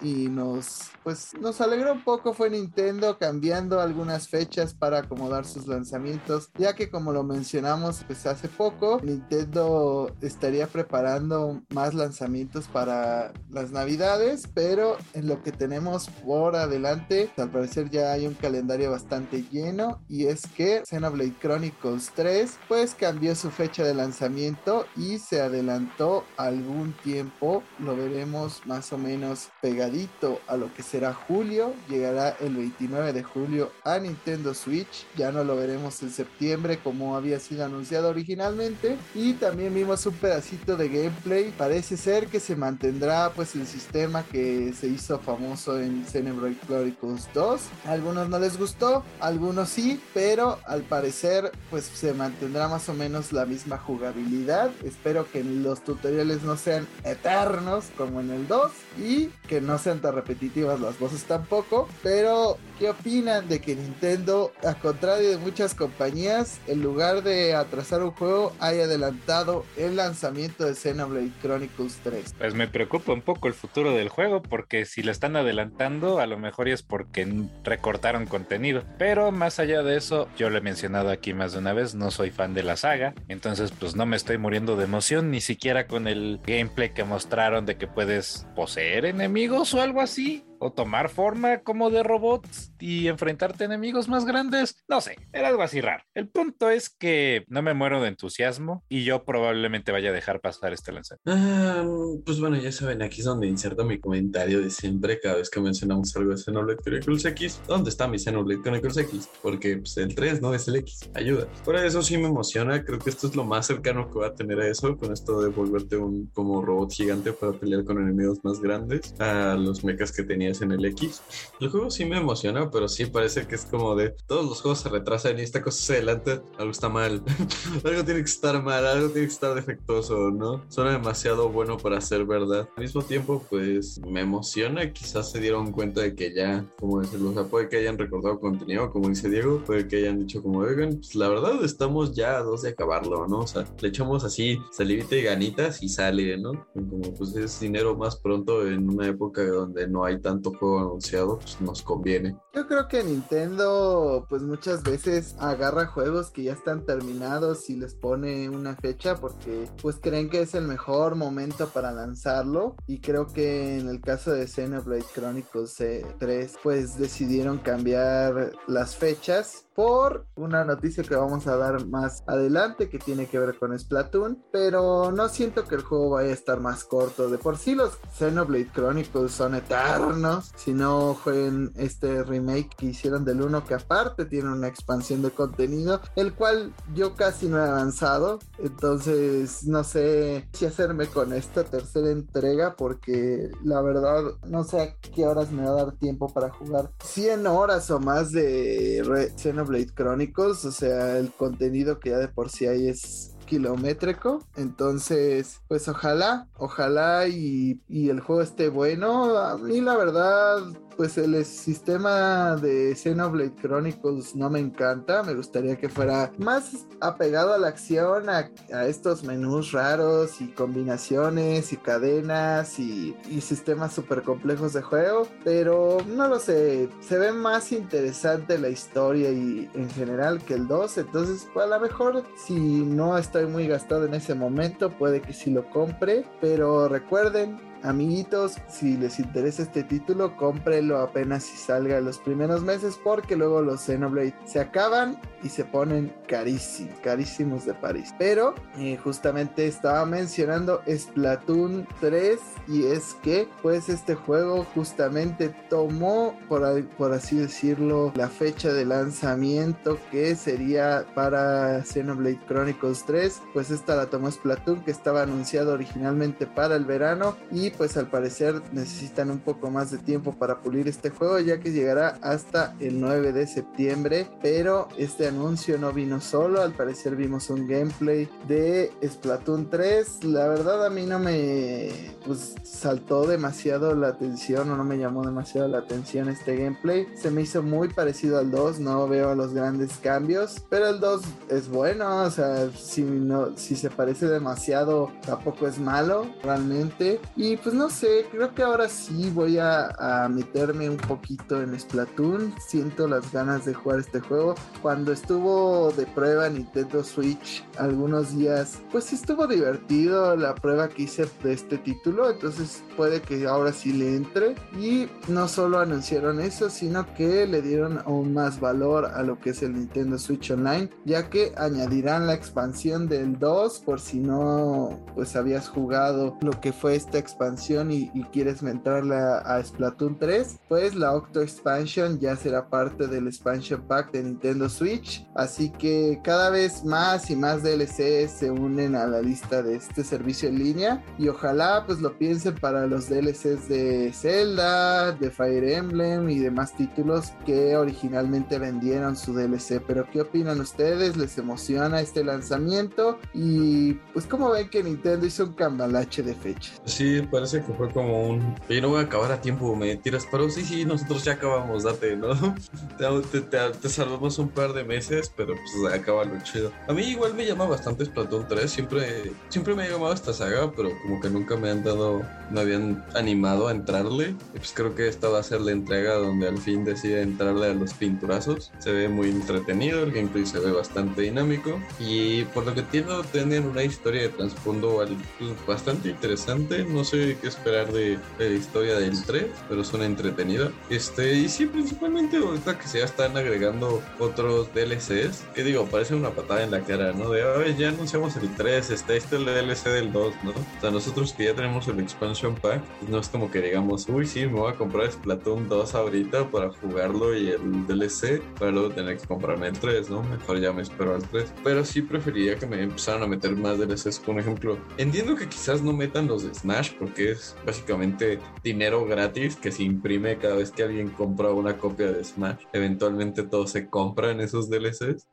S2: y nos pues nos alegró un poco fue Nintendo cambiando algunas fechas para acomodar sus lanzamientos, ya que como lo mencionamos pues hace poco, Nintendo estaría preparando más lanzamientos para las Navidades, pero en lo que tenemos por adelante, al parecer ya hay un calendario bastante lleno y es que Xenoblade Chronicles 3 pues cambió su fecha de lanzamiento y se adelantó algún tiempo, lo veremos más o menos menos pegadito a lo que será julio. Llegará el 29 de julio a Nintendo Switch. Ya no lo veremos en septiembre como había sido anunciado originalmente. Y también vimos un pedacito de gameplay. Parece ser que se mantendrá pues el sistema que se hizo famoso en Xenoblade Chronicles 2. A algunos no les gustó, algunos sí, pero al parecer pues se mantendrá más o menos la misma jugabilidad. Espero que los tutoriales no sean eternos como en el 2 y que no sean tan repetitivas las voces tampoco. Pero, ¿qué opinan de que Nintendo, a contrario de muchas compañías, en lugar de atrasar un juego, haya adelantado el lanzamiento de Xenoblade Chronicles 3?
S1: Pues me preocupa un poco el futuro del juego porque si lo están adelantando, a lo mejor es porque recortaron contenido. Pero más allá de eso, yo lo he mencionado aquí más de una vez, no soy fan de la saga, entonces pues no me estoy muriendo de emoción ni siquiera con el gameplay que mostraron de que puedes poseer enemigos o algo así o tomar forma como de robots y enfrentarte a enemigos más grandes. No sé, era algo así raro. El punto es que no me muero de entusiasmo y yo probablemente vaya a dejar pasar este lanzamiento.
S3: Ah, pues bueno, ya saben, aquí es donde inserto mi comentario de siempre cada vez que mencionamos algo de Xenoblade Chronicles X. ¿Dónde está mi Xenoblade Chronicles X? Porque pues, el 3 no es el X. Ayuda. Por eso sí me emociona. Creo que esto es lo más cercano que voy a tener a eso, con esto de volverte un como robot gigante para pelear con enemigos más grandes, a los mechas que tenía en el X. El juego sí me emociona, pero sí parece que es como de todos los juegos se retrasan y esta cosa se adelanta, algo está mal. algo tiene que estar mal, algo tiene que estar defectuoso, ¿no? Suena demasiado bueno para ser verdad. Al mismo tiempo, pues me emociona, quizás se dieron cuenta de que ya, como decirlo, o sea, puede que hayan recordado contenido, como dice Diego, puede que hayan dicho como, oigan, pues la verdad estamos ya a dos de acabarlo, ¿no? O sea, le echamos así salivita y ganitas y sale, ¿no? Como pues es dinero más pronto en una época donde no hay juego anunciado, pues nos conviene.
S2: Yo creo que Nintendo, pues muchas veces agarra juegos que ya están terminados y les pone una fecha porque pues creen que es el mejor momento para lanzarlo. Y creo que en el caso de Xenoblade Chronicles 3, pues decidieron cambiar las fechas por una noticia que vamos a dar más adelante que tiene que ver con Splatoon, pero no siento que el juego vaya a estar más corto. De por sí los Xenoblade Chronicles son eternos, si no jueguen este remake que hicieron del 1 que aparte tiene una expansión de contenido, el cual yo casi no he avanzado, entonces no sé si hacerme con esta tercera entrega porque la verdad no sé a qué horas me va a dar tiempo para jugar. 100 horas o más de Xenoblade Blade Chronicles, o sea, el contenido que ya de por sí hay es kilométrico. Entonces, pues ojalá, ojalá y, y, el juego esté bueno. A mí la verdad, pues el sistema de Xenoblade Chronicles no me encanta. Me gustaría que fuera más apegado a la acción, a, estos menús raros y combinaciones y cadenas y, sistemas súper complejos de juego. Pero no lo sé, se ve más interesante la historia y en general que el 2. Entonces, a lo mejor si no estoy muy gastado en ese momento, puede que sí lo compre. Pero recuerden, amiguitos, si les interesa este título, cómprelo apenas si salga los primeros meses porque luego los Xenoblade se acaban y se ponen carísimos, carísimos de París. Pero eh, justamente estaba mencionando Splatoon 3 y es que pues este juego justamente tomó por, por así decirlo la fecha de lanzamiento que sería para Xenoblade Chronicles 3 pues esta la tomó Splatoon que estaba anunciado originalmente para el verano y pues al parecer necesitan un poco más de tiempo para pulir este juego ya que llegará hasta el 9 de septiembre pero este anuncio no vino solo. Al parecer vimos un gameplay de Splatoon 3 la verdad a mí no me pues saltó demasiado la atención o no me llamó demasiado la atención este gameplay. Se me hizo muy parecido al 2 no veo los grandes cambios pero el 2 es bueno o sea si no si se parece demasiado tampoco es malo realmente. Y pues no sé, creo que ahora sí voy a, meterme un poquito en Splatoon. Siento las ganas de jugar este juego. Cuando estuvo de prueba Nintendo Switch algunos días, pues estuvo divertido la prueba que hice de este título, entonces puede que ahora sí le entre. Y no solo anunciaron eso, sino que le dieron aún más valor a lo que es el Nintendo Switch Online, ya que añadirán la expansión del 2 por si no pues habías jugado lo que fue esta expansión y, quieres entrarle a, Splatoon 3, pues la Octo Expansion ya será parte del expansion pack de Nintendo Switch, así que cada vez más y más DLCs se unen a la lista de este servicio en línea y ojalá pues lo piensen para los DLCs de Zelda, de Fire Emblem y demás títulos que originalmente vendieron su DLC, pero ¿qué opinan ustedes? ¿Les emociona este lanzamiento? Y pues como ven que Nintendo hizo un cambalache de fecha.
S3: Sí, parece que fue como un... Yo no voy a acabar a tiempo, me tiras, pero sí, sí, nosotros ya acabamos, date, ¿no? Te, salvamos un par de meses, pero pues acaba lo chido. A mí igual me llama bastante Splatoon 3, siempre, siempre me ha llamado esta saga, pero como que nunca me han dado, me habían animado a entrarle. Y pues creo que esta va a ser la entrega donde al fin decide entrarle a los pinturazos. Se ve muy entretenido, el gameplay se ve bastante dinámico y por lo que entiendo tienen una historia de trasfondo pues, bastante interesante. No sé qué esperar de, la historia del 3, pero suena entretenida. Este, y sí, principalmente ahorita que se ya están agregando otros DLCs, que digo, parece una patada en la cara, ¿no? De, hoy ya anunciamos el 3, está este el DLC del 2, ¿no? O sea, nosotros que ya tenemos el expansion pack, pues no es como que digamos, uy, sí, me voy a comprar Splatoon 2 ahorita para jugarlo y el DLC, para luego tener que comprarme el 3, ¿no? Mejor ya me espero al 3. Pero sí preferiría que me empezaran a meter más DLCs, por ejemplo. Entiendo que quizás no metan los de Smash porque es básicamente dinero gratis que se imprime cada vez que alguien compra una copia de Smash. Eventualmente todos se compran esos DLCs,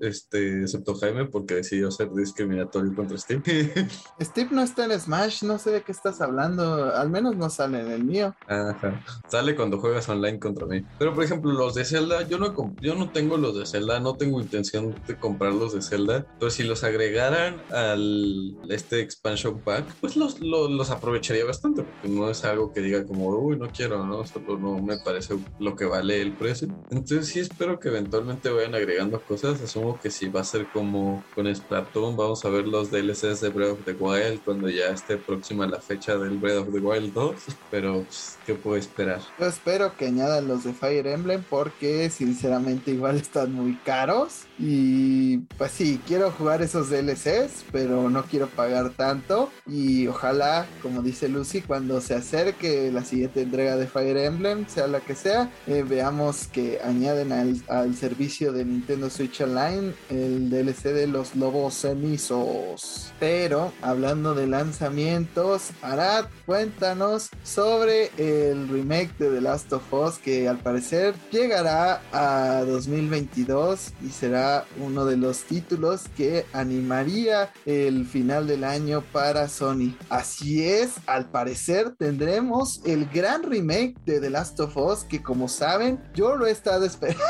S3: este, excepto Jaime porque decidió ser discriminatorio contra Steve.
S2: Steve no está en Smash, no sé de qué estás hablando, al menos no sale en el mío.
S3: Ajá. Sale cuando juegas online contra mí. Pero por ejemplo, los de Zelda, yo no, yo no tengo los de Zelda, no tengo intención de comprar los de Zelda, pero si los agregaran al este expansion pack, pues los, los, aprovecharía bastante, porque no es algo que diga como, uy, no quiero, ¿no? Solo no me parece lo que vale el precio. Entonces sí espero que eventualmente vayan agregando cosas. Asumo que si va a ser como con Splatoon, vamos a ver los DLCs de Breath of the Wild cuando ya esté próxima la fecha del Breath of the Wild 2, pero pues, ¿qué puedo esperar?
S2: Yo espero que añadan los de Fire Emblem porque sinceramente igual están muy caros y pues sí, quiero jugar esos DLCs, pero no quiero pagar tanto y ojalá, como dice Lucy, cuando se acerque la siguiente entrega de Fire Emblem, sea la que sea, eh, veamos que añaden al, al, servicio de Nintendo Switch Online el DLC de los lobos cenizos. Pero hablando de lanzamientos, Arad, cuéntanos sobre el remake de The Last of Us que al parecer llegará a 2022 y será uno de los títulos que animaría el final del año para Sony. Así es, al parecer tendremos el gran remake de The Last of Us que como saben yo lo he estado esperando.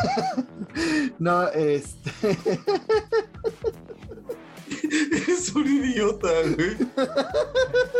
S2: no, este...
S3: es un idiota, güey.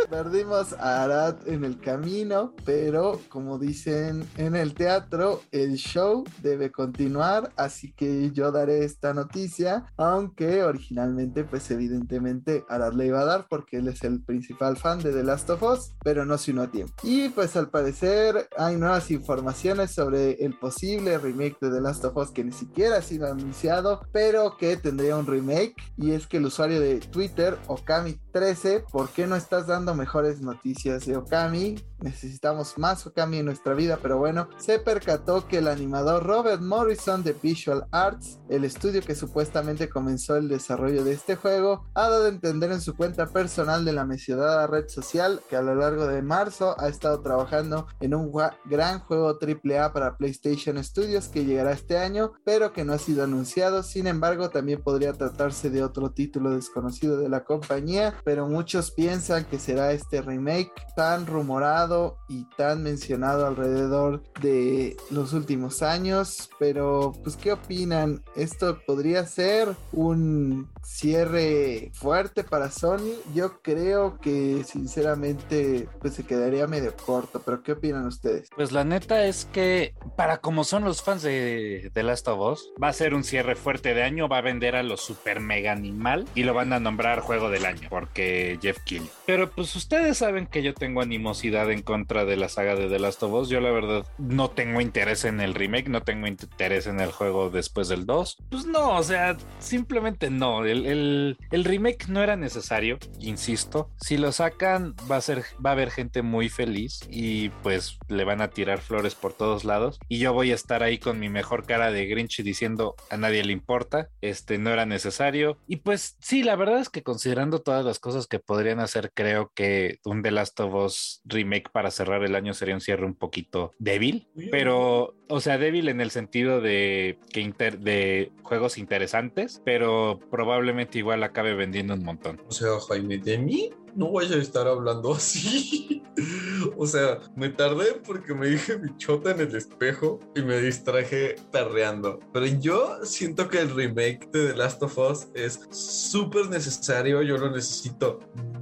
S2: Perdimos a Arad en el camino, pero como dicen en el teatro, el show debe continuar, así que yo daré esta noticia, aunque originalmente, pues evidentemente Arad le iba a dar porque él es el principal fan de The Last of Us, pero no unió a tiempo. Y pues al parecer hay nuevas informaciones sobre el posible remake de The Last of Us que ni siquiera ha sido anunciado, pero que tendría un remake y es que el usuario de Twitter, Okami13, ¿por qué no estás dando mejores noticias de Okami? Necesitamos más Okami en nuestra vida, pero bueno, se percató que el animador Robert Morrison de Visual Arts, el estudio que supuestamente comenzó el desarrollo de este juego, ha dado a entender en su cuenta personal de la mencionada red social que a lo largo de marzo ha estado trabajando en un gran juego AAA para PlayStation Studios que llegará este año, pero que no ha sido anunciado. Sin embargo, también podría tratarse de otro título desconocido de la compañía, pero muchos piensan que será este remake tan rumorado y tan mencionado alrededor de los últimos años, pero pues ¿qué opinan? ¿Esto podría ser un cierre fuerte para Sony? Yo creo que sinceramente pues se quedaría medio corto, pero ¿qué opinan ustedes?
S1: Pues la neta es que para como son los fans de The Last of Us, va a ser un cierre fuerte de año, va a vender a los super mega animal y lo van a nombrar juego del año porque Jeff Kill. Pero pues ustedes saben que yo tengo animosidad en contra de la saga de The Last of Us. Yo la verdad no tengo interés en el remake, no tengo interés en el juego después del 2. Pues no, o sea, simplemente no. El, el, el remake no era necesario, insisto. Si lo sacan va a ser, va a haber gente muy feliz y pues le van a tirar flores por todos lados. Y yo voy a estar ahí con mi mejor cara de Grinch diciendo a nadie le importa, este no era necesario. Y pues sí, la verdad es que considerando todas las cosas que podrían hacer, creo que un The Last of Us remake para cerrar el año sería un cierre un poquito débil, pero, o sea, débil en el sentido de que inter de juegos interesantes, pero probablemente igual acabe vendiendo un montón.
S3: O sea, Jaime, de mí no vaya a estar hablando así. o sea, me tardé porque me dije bichota en el espejo y me distraje perreando. Pero yo siento que el remake de The Last of Us es súper necesario. Yo lo necesito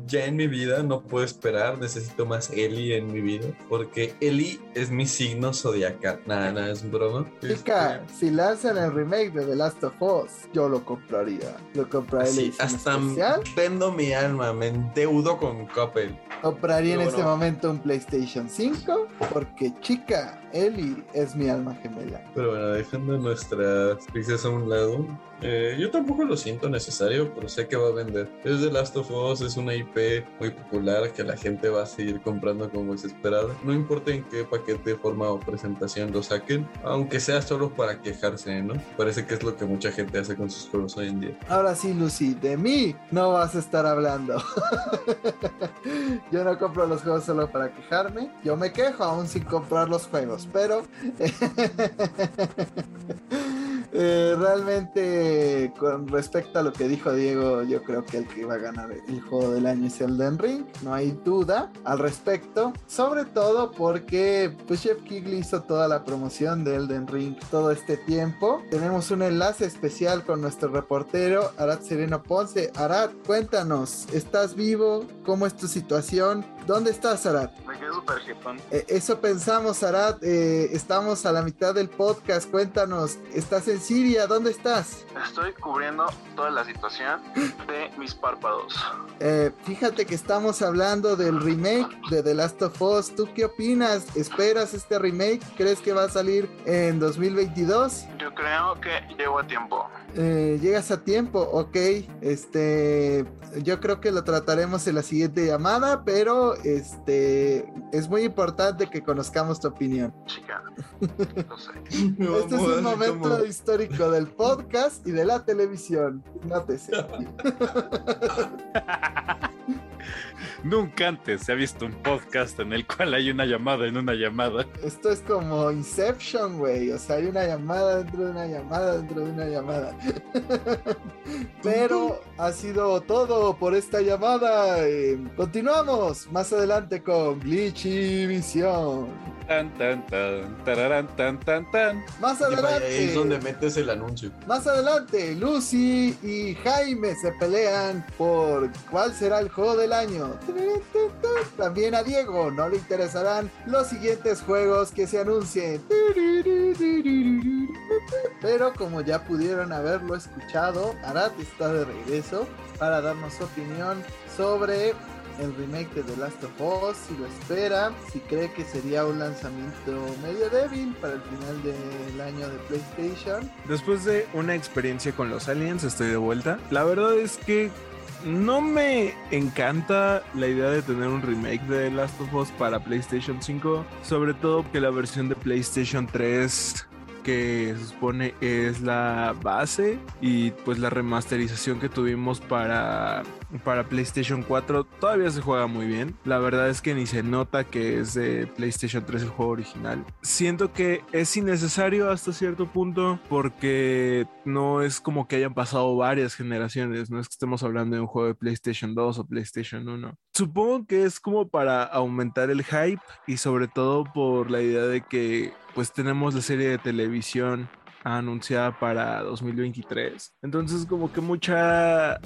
S3: ya en mi vida. No puedo esperar. Necesito más Ellie en mi vida. Porque Ellie es mi signo zodiacal. Nada, nada, es broma.
S2: Chica,
S3: Este,
S2: si lanzan el remake de The Last of Us, yo lo compraría. Lo compraría edición
S3: hasta
S2: especial.
S3: vendo mi alma. Me endeudo con Coppel.
S2: Compraría en este momento un PlayStation 5 porque chica, Ellie es mi alma gemela.
S3: Pero bueno, dejando nuestras prisas a un lado, eh, yo tampoco lo siento necesario, pero sé que va a vender. Es The Last of Us, es una IP muy popular que la gente va a seguir comprando como desesperada. No importa en qué paquete, forma o presentación lo saquen, aunque sea solo para quejarse, ¿no? Parece que es lo que mucha gente hace con sus juegos hoy en día.
S2: Ahora sí, Lucy, de mí no vas a estar hablando. Yo no compro los juegos solo para quejarme. Yo me quejo aún sin comprar los juegos, pero eh, realmente con respecto a lo que dijo Diego, yo creo que el que va a ganar el juego del año es Elden Ring. No hay duda al respecto. Sobre todo porque pues Jeff Kigley hizo toda la promoción de Elden Ring todo este tiempo. Tenemos un enlace especial con nuestro reportero Arad Sereno Ponce. Arad, cuéntanos, ¿estás vivo? ¿Cómo es tu situación? ¿Dónde estás, Arad?
S5: Me quedé súper jetón.
S2: Eh, eso pensamos, Arad. Eh, estamos a la mitad del podcast. Cuéntanos, ¿estás en Siria? ¿Dónde estás?
S5: Estoy cubriendo toda la situación de mis párpados.
S2: Eh, fíjate que estamos hablando del remake de The Last of Us. ¿Tú qué opinas? ¿Esperas este remake? ¿Crees que va a salir en 2022?
S5: Yo creo que llego a tiempo.
S2: Eh, llegas a tiempo, ok. Este, yo creo que lo trataremos en la siguiente llamada, pero este es muy importante que conozcamos tu opinión.
S5: Chica, lo sé.
S2: Este es un momento histórico del podcast y de la televisión. Nótese.
S1: Nunca antes se ha visto un podcast en el cual hay una llamada en una llamada.
S2: Esto es como Inception, güey. O sea, hay una llamada dentro de una llamada dentro de una llamada. Pero ha sido todo por esta llamada. Eh, continuamos más adelante con Glitchy Visión.
S1: Tan, tan, tan, tararán, tan, tan, tan.
S2: Más adelante.
S3: ahí es donde metes el anuncio.
S2: Más adelante, Lucy y Jaime se pelean por cuál será el juego del año. También a Diego no le interesarán los siguientes juegos que se anuncien. Pero como ya pudieron haberlo escuchado, Arad está de regreso para darnos su opinión sobre el remake de The Last of Us, si lo espera, si cree que sería un lanzamiento medio débil para el final del año de PlayStation.
S4: Después de una experiencia con los aliens, estoy de vuelta. La verdad es que no me encanta la idea de tener un remake de Last of Us para PlayStation 5, sobre todo que la versión de PlayStation 3 que se supone es la base y pues la remasterización que tuvimos para para PlayStation 4 todavía se juega muy bien. La verdad es que ni se nota que es de PlayStation 3 el juego original. Siento que es innecesario hasta cierto punto porque no es como que hayan pasado varias generaciones, no es que estemos hablando de un juego de PlayStation 2 o PlayStation 1. Supongo que es como para aumentar el hype y sobre todo por la idea de que pues tenemos la serie de televisión anunciada para 2023. Entonces como que mucha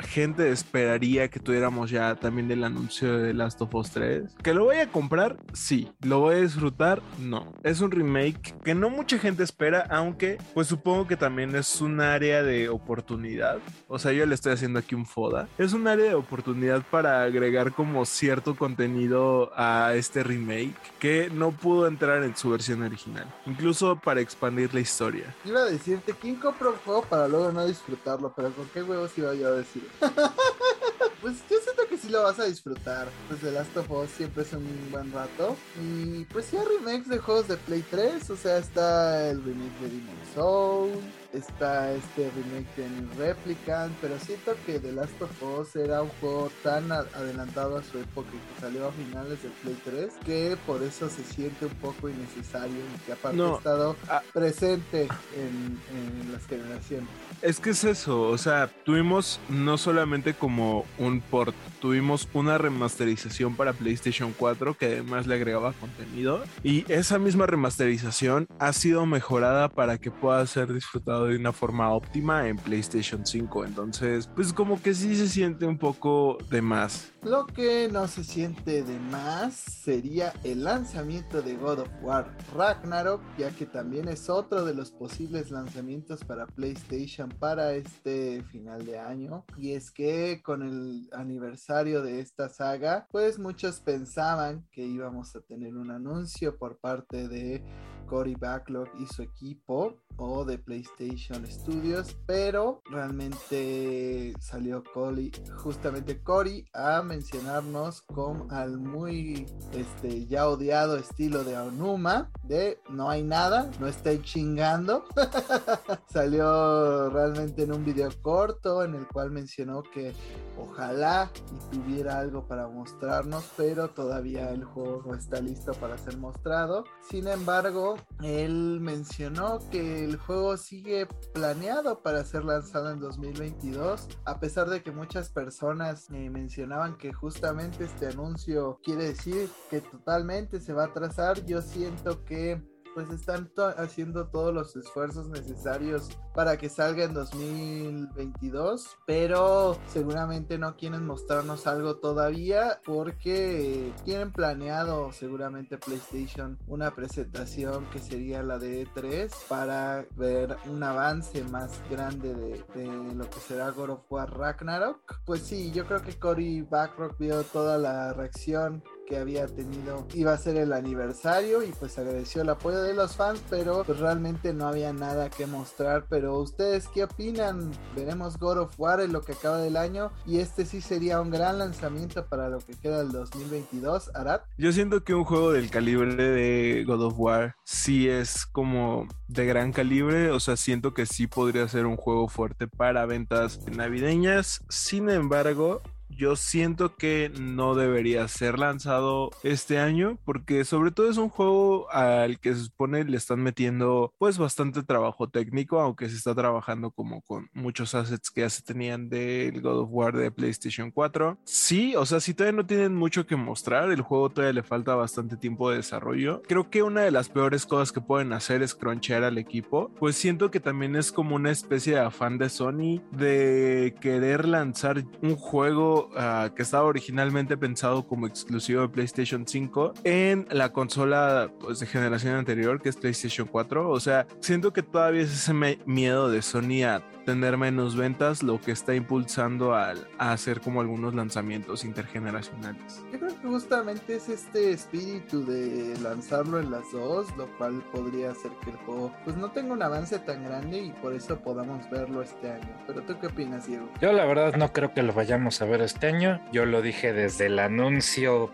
S4: gente esperaría que tuviéramos ya también el anuncio de Last of Us 3. ¿Que lo voy a comprar? Sí. ¿Lo voy a disfrutar? No. Es un remake que no mucha gente espera, aunque pues supongo que también es un área de oportunidad. O sea, yo le estoy haciendo aquí un foda. Es un área de oportunidad para agregar como cierto contenido a este remake que no pudo entrar en su versión original. Incluso para expandir la historia.
S2: Iba a decirte, ¿quién compra un juego para luego no disfrutarlo? Pero ¿con qué huevos iba yo a decir? pues yo siento que sí lo vas a disfrutar. Pues The Last of Us siempre es un buen rato. Y pues sí hay remakes de juegos de Play 3. O sea, está el remake de Demon Soul. Está este remake de New Replicant. Pero siento que The Last of Us era un juego tan adelantado a su época y que salió a finales del Play 3. Que por eso se siente un poco innecesario. Y que aparte
S4: No,
S2: ha estado
S4: ah.
S2: presente en, en las generaciones.
S4: Es que es eso, o sea, tuvimos no solamente como un port, tuvimos una remasterización para PlayStation 4 que además le agregaba contenido y esa misma remasterización ha sido mejorada para que pueda ser disfrutado de una forma óptima en PlayStation 5, entonces pues como que sí se siente un poco de más.
S2: Lo que no se siente de más sería el lanzamiento de God of War Ragnarok, ya que también es otro de los posibles lanzamientos para PlayStation para este final de año. Y es que con el aniversario de esta saga, pues muchos pensaban que íbamos a tener un anuncio por parte de Cory Backlog y su equipo o de PlayStation Studios, pero realmente salió Cory, justamente Cory a mencionarnos con al muy este ya odiado estilo de Onuma de no hay nada, no estoy chingando. salió realmente en un video corto en el cual mencionó que ojalá y tuviera algo para mostrarnos, pero todavía el juego no está listo para ser mostrado. Sin embargo, él mencionó que el juego sigue planeado para ser lanzado en 2022, a pesar de que muchas personas eh, mencionaban que justamente este anuncio quiere decir que totalmente se va a atrasar. Yo siento que pues están haciendo todos los esfuerzos necesarios para que salga en 2022, pero seguramente no quieren mostrarnos algo todavía porque tienen planeado seguramente PlayStation una presentación que sería la de E3 para ver un avance más grande de, de lo que será God of War Ragnarok. Pues sí, yo creo que Cory Backrock vio toda la reacción que había tenido iba a ser el aniversario y pues agradeció el apoyo de los fans pero pues realmente no había nada que mostrar. Pero ustedes qué opinan veremos God of War en lo que acaba del año y este sí sería un gran lanzamiento para lo que queda del 2022 Arad.
S4: Yo siento que un juego del calibre de God of War sí es como de gran calibre, o sea, siento que sí podría ser un juego fuerte para ventas navideñas. Sin embargo, yo siento que no debería ser lanzado este año porque sobre todo es un juego al que se supone le están metiendo pues bastante trabajo técnico, aunque se está trabajando como con muchos assets que ya se tenían del God of War de PlayStation 4. Sí, o sea, si todavía no tienen mucho que mostrar, el juego todavía le falta bastante tiempo de desarrollo. Creo que una de las peores cosas que pueden hacer es cronchear al equipo, pues siento que también es como una especie de afán de Sony de querer lanzar un juego uh, que estaba originalmente pensado como exclusivo de PlayStation 5 en la consola pues, de generación anterior, que es PlayStation 4. O sea, siento que todavía es ese miedo de Sony tener menos ventas lo que está impulsando al, a hacer como algunos lanzamientos intergeneracionales.
S2: Yo creo creo que justamente es este espíritu de lanzarlo en las dos, lo cual podría hacer que el juego pues no tenga un avance tan grande y por eso podamos verlo este año. Pero tú qué opinas, Diego?
S1: Yo la verdad no creo que lo vayamos a ver este año. Yo lo dije desde el anuncio,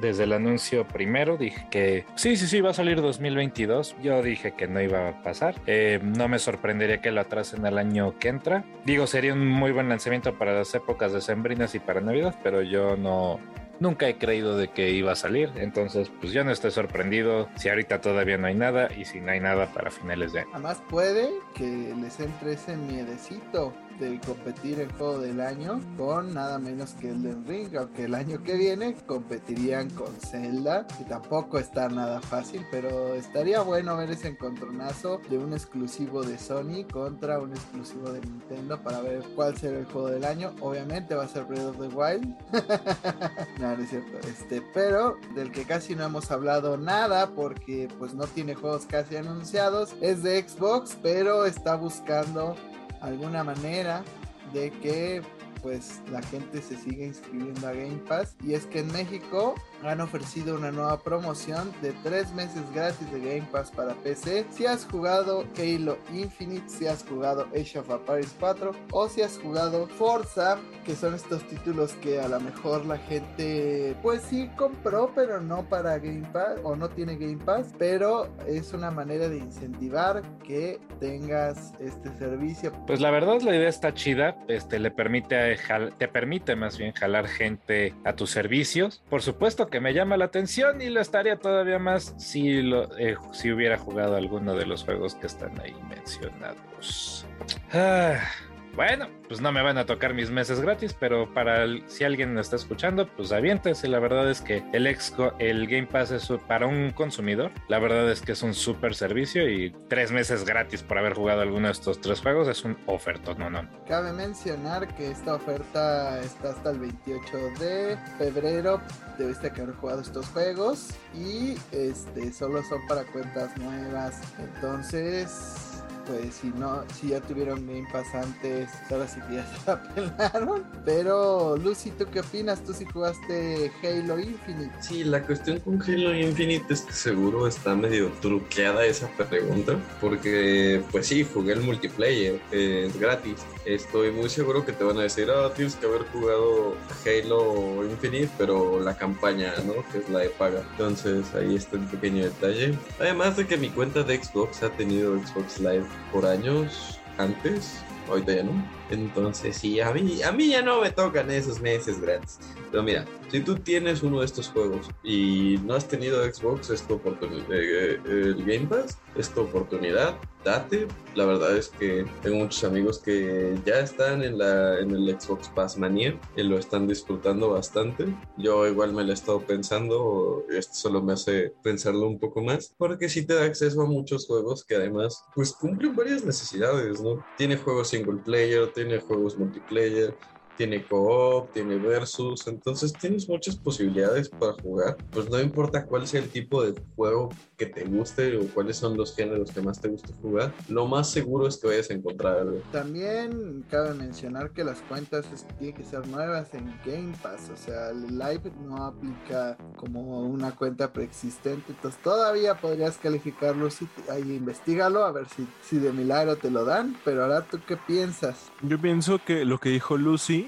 S1: desde el anuncio primero, dije que sí, sí, sí, va a salir 2022. Yo dije que no iba a pasar. Eh, no me sorprendería que lo atrasen al año que entra. Digo, sería un muy buen lanzamiento para las épocas de Sembrinas y para Navidad, pero yo no, nunca he creído de que iba a salir. Entonces, pues yo no estoy sorprendido si ahorita todavía no hay nada y si no hay nada para finales de año.
S2: Además puede que les entre ese miedecito de competir en juego del año con nada menos que el de Ring, aunque el año que viene competirían con Zelda, que tampoco está nada fácil, pero estaría bueno ver ese encontronazo de un exclusivo de Sony contra un exclusivo de Nintendo para ver cuál será el juego del año. Obviamente va a ser Breath of the Wild. no, no es cierto. Este, pero del que casi no hemos hablado nada porque pues no tiene juegos casi anunciados, es de Xbox, pero está buscando alguna manera de que pues la gente se sigue inscribiendo a Game Pass. Y es que en México han ofrecido una nueva promoción de tres meses gratis de Game Pass para PC si has jugado Halo Infinite, si has jugado Age of Empires 4 o si has jugado Forza, que son estos títulos que a lo mejor la gente pues sí compró pero no para Game Pass o no tiene Game Pass, pero es una manera de incentivar que tengas este servicio.
S1: Pues la verdad la idea está chida, este le permite te permite más bien jalar gente a tus servicios. Por supuesto que me llama la atención y lo estaría todavía más si, lo, eh, si hubiera jugado alguno de los juegos que están ahí mencionados. Ah. Bueno, pues no me van a tocar mis meses gratis, pero para si alguien está escuchando, pues aviéntese. La verdad es que el, exco, el Game Pass es para un consumidor. La verdad es que es un súper servicio y tres meses gratis por haber jugado alguno de estos tres juegos es un oferto, no, no.
S2: Cabe mencionar que esta oferta está hasta el 28 de febrero. Debiste haber jugado estos juegos y este solo son para cuentas nuevas. Entonces pues si no, si ya tuvieron Game Pass antes, ahora sí que ya se la pelaron. Pero Lucy, ¿tú qué opinas? Tú sí jugaste Halo Infinite.
S3: Sí, la cuestión con Halo Infinite es que seguro está medio truqueada esa pregunta, porque pues sí, jugué el multiplayer, es gratis. Estoy muy seguro que te van a decir, ah, tienes que haber jugado Halo Infinite, pero la campaña, ¿no? Que es la de paga. Entonces ahí está el pequeño detalle. Además de que mi cuenta de Xbox ha tenido Xbox Live por años antes, ahorita ya no. Entonces, sí, a mí, a mí ya no me tocan esos meses gratis. Pero mira, si tú tienes uno de estos juegos y no has tenido Xbox, es tu oportunidad. Eh, eh, el Game Pass es tu oportunidad. Date. La verdad es que tengo muchos amigos que ya están en, la, en el Xbox Pass Manía y lo están disfrutando bastante. Yo igual me lo he estado pensando. Esto solo me hace pensarlo un poco más. Porque sí te da acceso a muchos juegos que además pues cumplen varias necesidades, ¿no? Tiene juegos single player, juegos multiplayer, tiene co-op, tiene versus, entonces tienes muchas posibilidades para jugar. Pues no importa cuál sea el tipo de juego que te guste o cuáles son los géneros que más te guste jugar, lo más seguro es que vayas a encontrar algo.
S2: También cabe mencionar que las cuentas tienen que ser nuevas en Game Pass, o sea, el Live no aplica como una cuenta preexistente, entonces todavía podrías calificarlo, si ahí investigalo a ver si, si de milagro te lo dan, pero ahora tú qué piensas?
S4: Yo pienso que lo que dijo Lucy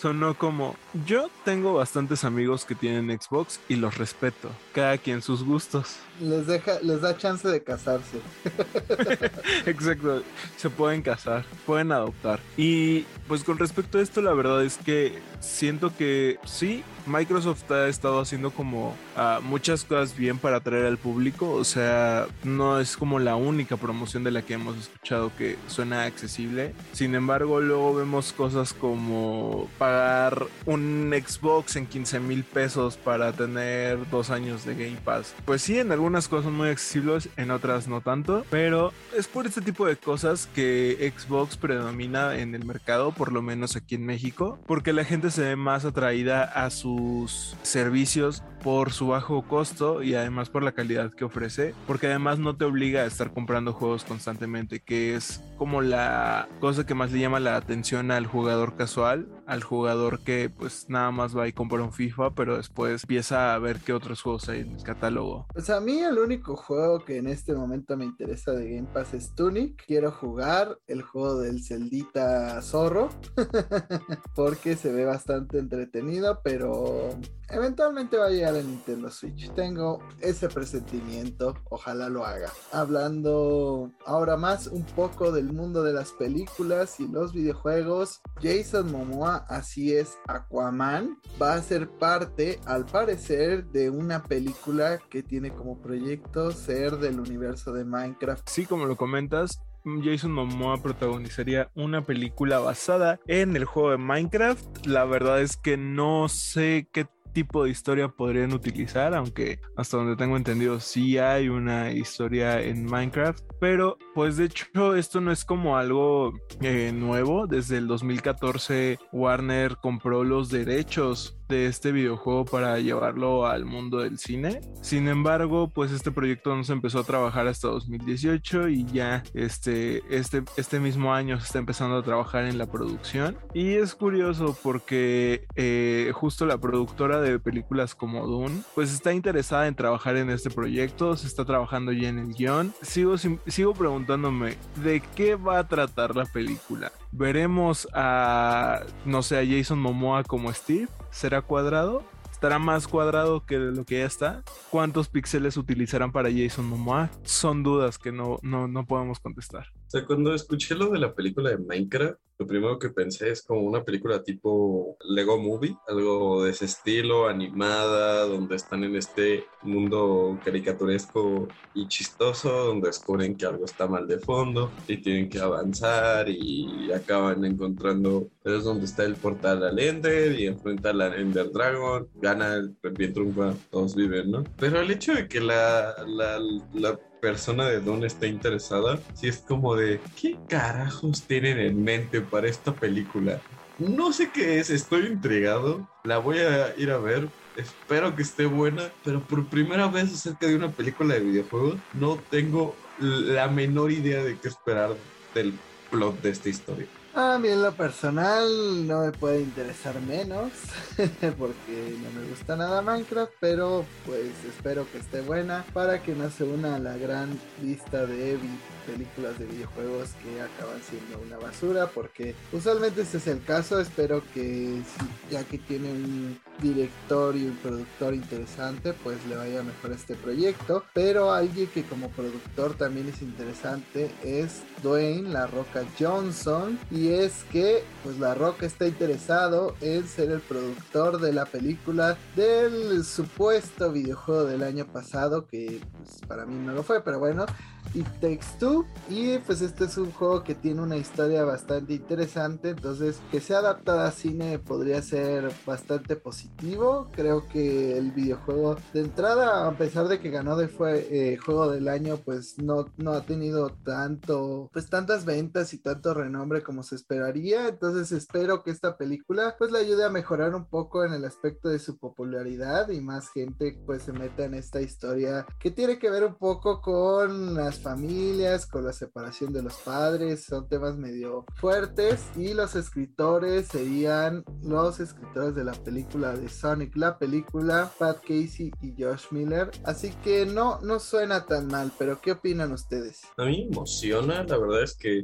S4: sonó como, yo tengo bastantes amigos que tienen Xbox y los respeto, cada quien sus gustos.
S2: Les deja, les da chance de casarse.
S4: Exacto, se pueden casar, pueden adoptar. Y pues con respecto a esto, la verdad es que siento que sí, Microsoft ha estado haciendo como uh, muchas cosas bien para atraer al público. O sea, no es como la única promoción de la que hemos escuchado que suena accesible. Sin embargo, luego vemos cosas como pagar un Xbox en 15 mil pesos para tener dos años de Game Pass. Pues sí, en algunas cosas son muy accesibles, en otras no tanto. Pero es por este tipo de cosas que Xbox predomina en el mercado, por lo menos aquí en México, porque la gente se ve más atraída a sus servicios por su bajo costo y además por la calidad que ofrece, porque además no te obliga a estar comprando juegos constantemente, que es como la cosa que más le llama la atención al jugador casual, al jugador que pues nada más va y compra un FIFA, pero después empieza a ver qué otros juegos hay en el catálogo.
S2: Pues a mí el único juego que en este momento me interesa de Game Pass es Tunic. Quiero jugar el juego del celdita zorro porque se ve bastante entretenido, pero eventualmente va a llegar a Nintendo Switch. Tengo ese presentimiento, ojalá lo haga. Hablando ahora más un poco del mundo de las películas y los videojuegos, Jason Momoa, así es, Aquaman, va a ser parte, al parecer, de una película que tiene como proyecto ser del universo de Minecraft.
S4: Sí, como lo comentas, Jason Momoa protagonizaría una película basada en el juego de Minecraft. La verdad es que no sé qué tipo de historia podrían utilizar, aunque hasta donde tengo entendido sí hay una historia en Minecraft, pero pues de hecho esto no es como algo eh, nuevo, desde el 2014 Warner compró los derechos de este videojuego para llevarlo al mundo del cine. Sin embargo, pues este proyecto no se empezó a trabajar hasta 2018 y ya este, este, este mismo año se está empezando a trabajar en la producción. Y es curioso porque eh, justo la productora de películas como Dune, pues está interesada en trabajar en este proyecto, se está trabajando ya en el guion. Sigo, sigo preguntándome, ¿de qué va a tratar la película? ¿Veremos a, no sé, a Jason Momoa como Steve? ¿Será cuadrado? ¿Estará más cuadrado que lo que ya está? ¿Cuántos píxeles utilizarán para Jason Momoa? Son dudas que no, no, no podemos contestar.
S3: O sea, cuando escuché lo de la película de Minecraft, lo primero que pensé es como una película tipo Lego Movie, algo de ese estilo, animada, donde están en este mundo caricaturesco y chistoso, donde descubren que algo está mal de fondo y tienen que avanzar y acaban encontrando, es donde está el portal al Ender y enfrenta al Ender Dragon, gana el bien trunca, todos viven, ¿no? Pero el hecho de que la, la, la persona de dónde está interesada, si es como de, ¿qué carajos tienen en mente para esta película? No sé qué es, estoy intrigado, la voy a ir a ver, espero que esté buena, pero por primera vez acerca de una película de videojuegos, no tengo la menor idea de qué esperar del plot de esta historia.
S2: A mí en lo personal no me puede interesar menos porque no me gusta nada Minecraft, pero pues espero que esté buena para que no se una a la gran lista de películas de videojuegos que acaban siendo una basura porque usualmente este es el caso. Espero que ya que tiene un director y un productor interesante pues le vaya mejor a este proyecto. Pero alguien que como productor también es interesante es Dwayne La Roca Johnson. Y es que pues La Roca está interesado en ser el productor de la película del supuesto videojuego del año pasado que pues, para mí no lo fue pero bueno It Takes Two. Y pues este es un juego que tiene una historia bastante interesante. Entonces, que sea adaptada a cine podría ser bastante positivo. Creo que el videojuego de entrada, a pesar de que ganó de fue eh, juego del año, pues no, no ha tenido tanto, pues tantas ventas y tanto renombre como se esperaría. Entonces espero que esta película pues le ayude a mejorar un poco en el aspecto de su popularidad y más gente pues se meta en esta historia que tiene que ver un poco con las familias, con la separación de los padres, son temas medio fuertes y los escritores serían los escritores de la película de Sonic, la película, Pat Casey y Josh Miller, así que no, no suena tan mal, pero ¿qué opinan ustedes?
S3: A mí me emociona, la verdad es que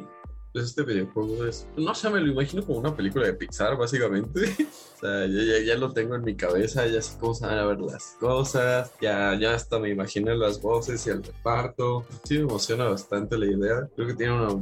S3: pues, este videojuego es, no sé, me lo imagino como una película de Pixar, básicamente. o sea, ya, ya, lo tengo en mi cabeza, ya sé cómo se van a ver las cosas, ya, ya hasta me imagino las voces y el reparto. Sí, me emociona bastante la idea. Creo que tiene unas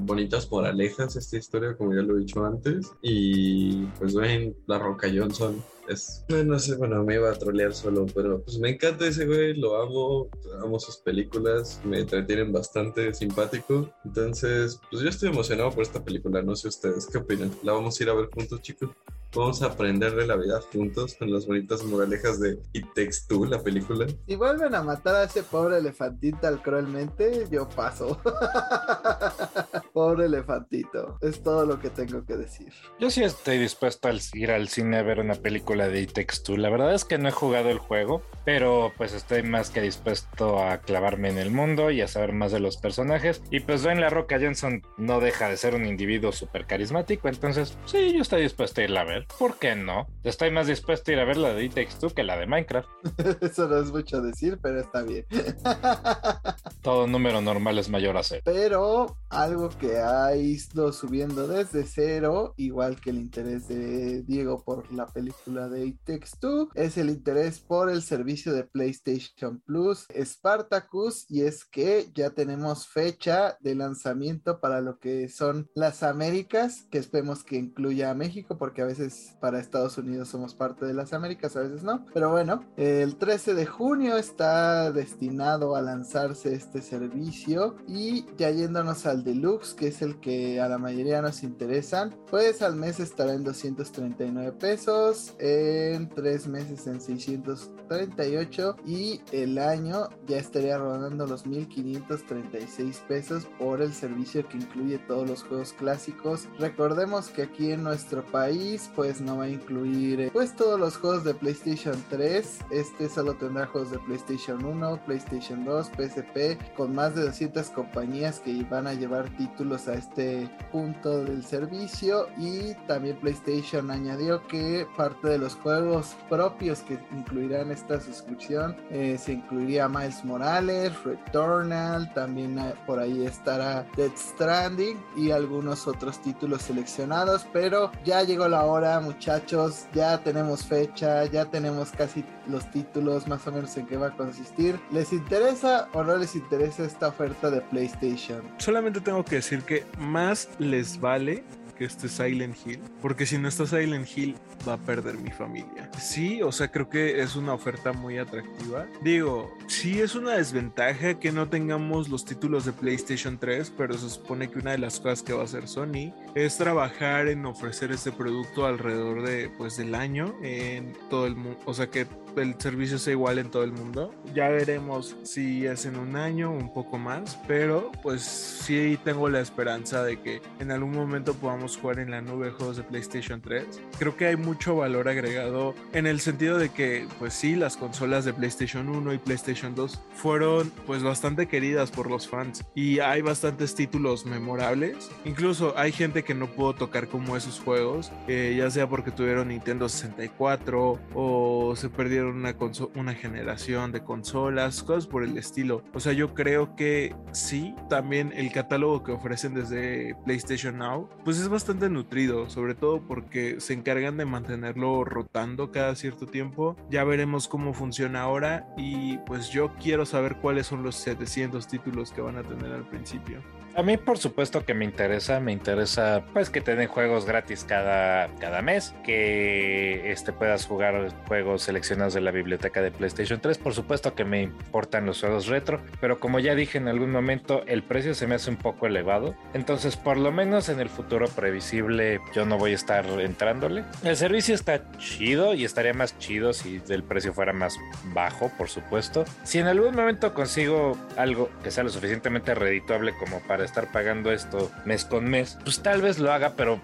S3: bonitas moralejas esta historia, como ya lo he dicho antes. Y pues ven, La Roca Johnson es, no sé, bueno, me iba a trolear solo, pero pues me encanta ese güey, lo amo, amo sus películas, me entretienen bastante, simpático. Entonces, pues yo estoy emocionado por esta película, no sé ustedes, ¿qué opinan? ¿La vamos a ir a ver juntos, chicos? Vamos a aprender de la vida juntos con las bonitas moralejas de It Takes Two, la película.
S2: Si vuelven a matar a ese pobre elefantita cruelmente, yo paso. Pobre elefantito. Es todo lo que tengo que decir.
S1: Yo sí estoy dispuesto a ir al cine a ver una película de It Takes Two. La verdad es que no he jugado el juego, pero pues estoy más que dispuesto a clavarme en el mundo y a saber más de los personajes. Y pues Dwayne La Roca Johnson no deja de ser un individuo súper carismático, entonces sí, yo estoy dispuesto a irla a ver. ¿Por qué no? Estoy más dispuesto a ir a ver la de It Takes Two que la de Minecraft.
S2: Eso no es mucho decir, pero está bien.
S1: Todo número normal es mayor a cero.
S2: Pero algo que ha ido subiendo desde cero, igual que el interés de Diego por la película de It Takes Two, es el interés por el servicio de PlayStation Plus Spartacus y es que ya tenemos fecha de lanzamiento para lo que son las Américas, que esperemos que incluya a México porque a veces para Estados Unidos somos parte de las Américas, a veces no, pero bueno, el 13 de junio está destinado a lanzarse este servicio y ya yéndonos al deluxe, que es el que a la mayoría nos interesan, pues al mes estará en 239 pesos, en tres meses en 638 y el año ya estaría rodando los 1536 pesos por el servicio que incluye todos los juegos clásicos. Recordemos que aquí en nuestro país pues no va a incluir eh, pues todos los juegos de PlayStation 3, este solo tendrá juegos de PlayStation 1, PlayStation 2, PSP con más de 200 compañías que van a llevar títulos a este punto del servicio. Y también PlayStation añadió que parte de los juegos propios que incluirán esta suscripción eh, se incluiría Miles Morales, Returnal, también eh, por ahí estará Dead Stranding y algunos otros títulos seleccionados, pero ya llegó la hora muchachos, ya tenemos fecha, ya tenemos casi los títulos más o menos en qué va a consistir. ¿Les interesa o no les interesa esta oferta de PlayStation?
S4: Solamente tengo que decir que más les vale que esté Silent Hill, porque si no está Silent Hill va a perder mi familia. Sí, o sea, creo que es una oferta muy atractiva. Digo, sí es una desventaja que no tengamos los títulos de PlayStation 3, pero se supone que una de las cosas que va a hacer Sony es trabajar en ofrecer este producto alrededor de pues del año en todo el mundo, o sea, que el servicio sea igual en todo el mundo. Ya veremos si es en un año, un poco más, pero pues sí tengo la esperanza de que en algún momento podamos jugar en la nube juegos de PlayStation 3. Creo que hay mucho valor agregado en el sentido de que pues sí, las consolas de PlayStation 1 y PlayStation 2 fueron pues bastante queridas por los fans y hay bastantes títulos memorables. Incluso hay gente que no pudo tocar como esos juegos, eh, ya sea porque tuvieron Nintendo 64 o se perdieron una, una generación de consolas, cosas por el estilo. O sea, yo creo que sí, también el catálogo que ofrecen desde PlayStation Now, pues es bastante nutrido, sobre todo porque se encargan de mantenerlo rotando cada cierto tiempo. Ya veremos cómo funciona ahora y pues yo quiero saber cuáles son los 700 títulos que van a tener al principio.
S1: A mí, por supuesto que me interesa, me interesa pues que te den juegos gratis cada, cada mes, que este, puedas jugar juegos seleccionados de la biblioteca de PlayStation 3. Por supuesto que me importan los juegos retro, pero como ya dije en algún momento, el precio se me hace un poco elevado. Entonces, por lo menos en el futuro previsible, yo no voy a estar entrándole. El servicio está chido y estaría más chido si el precio fuera más bajo, por supuesto. Si en algún momento consigo algo que sea lo suficientemente redituable como para estar pagando esto mes con mes, pues tal vez lo haga, pero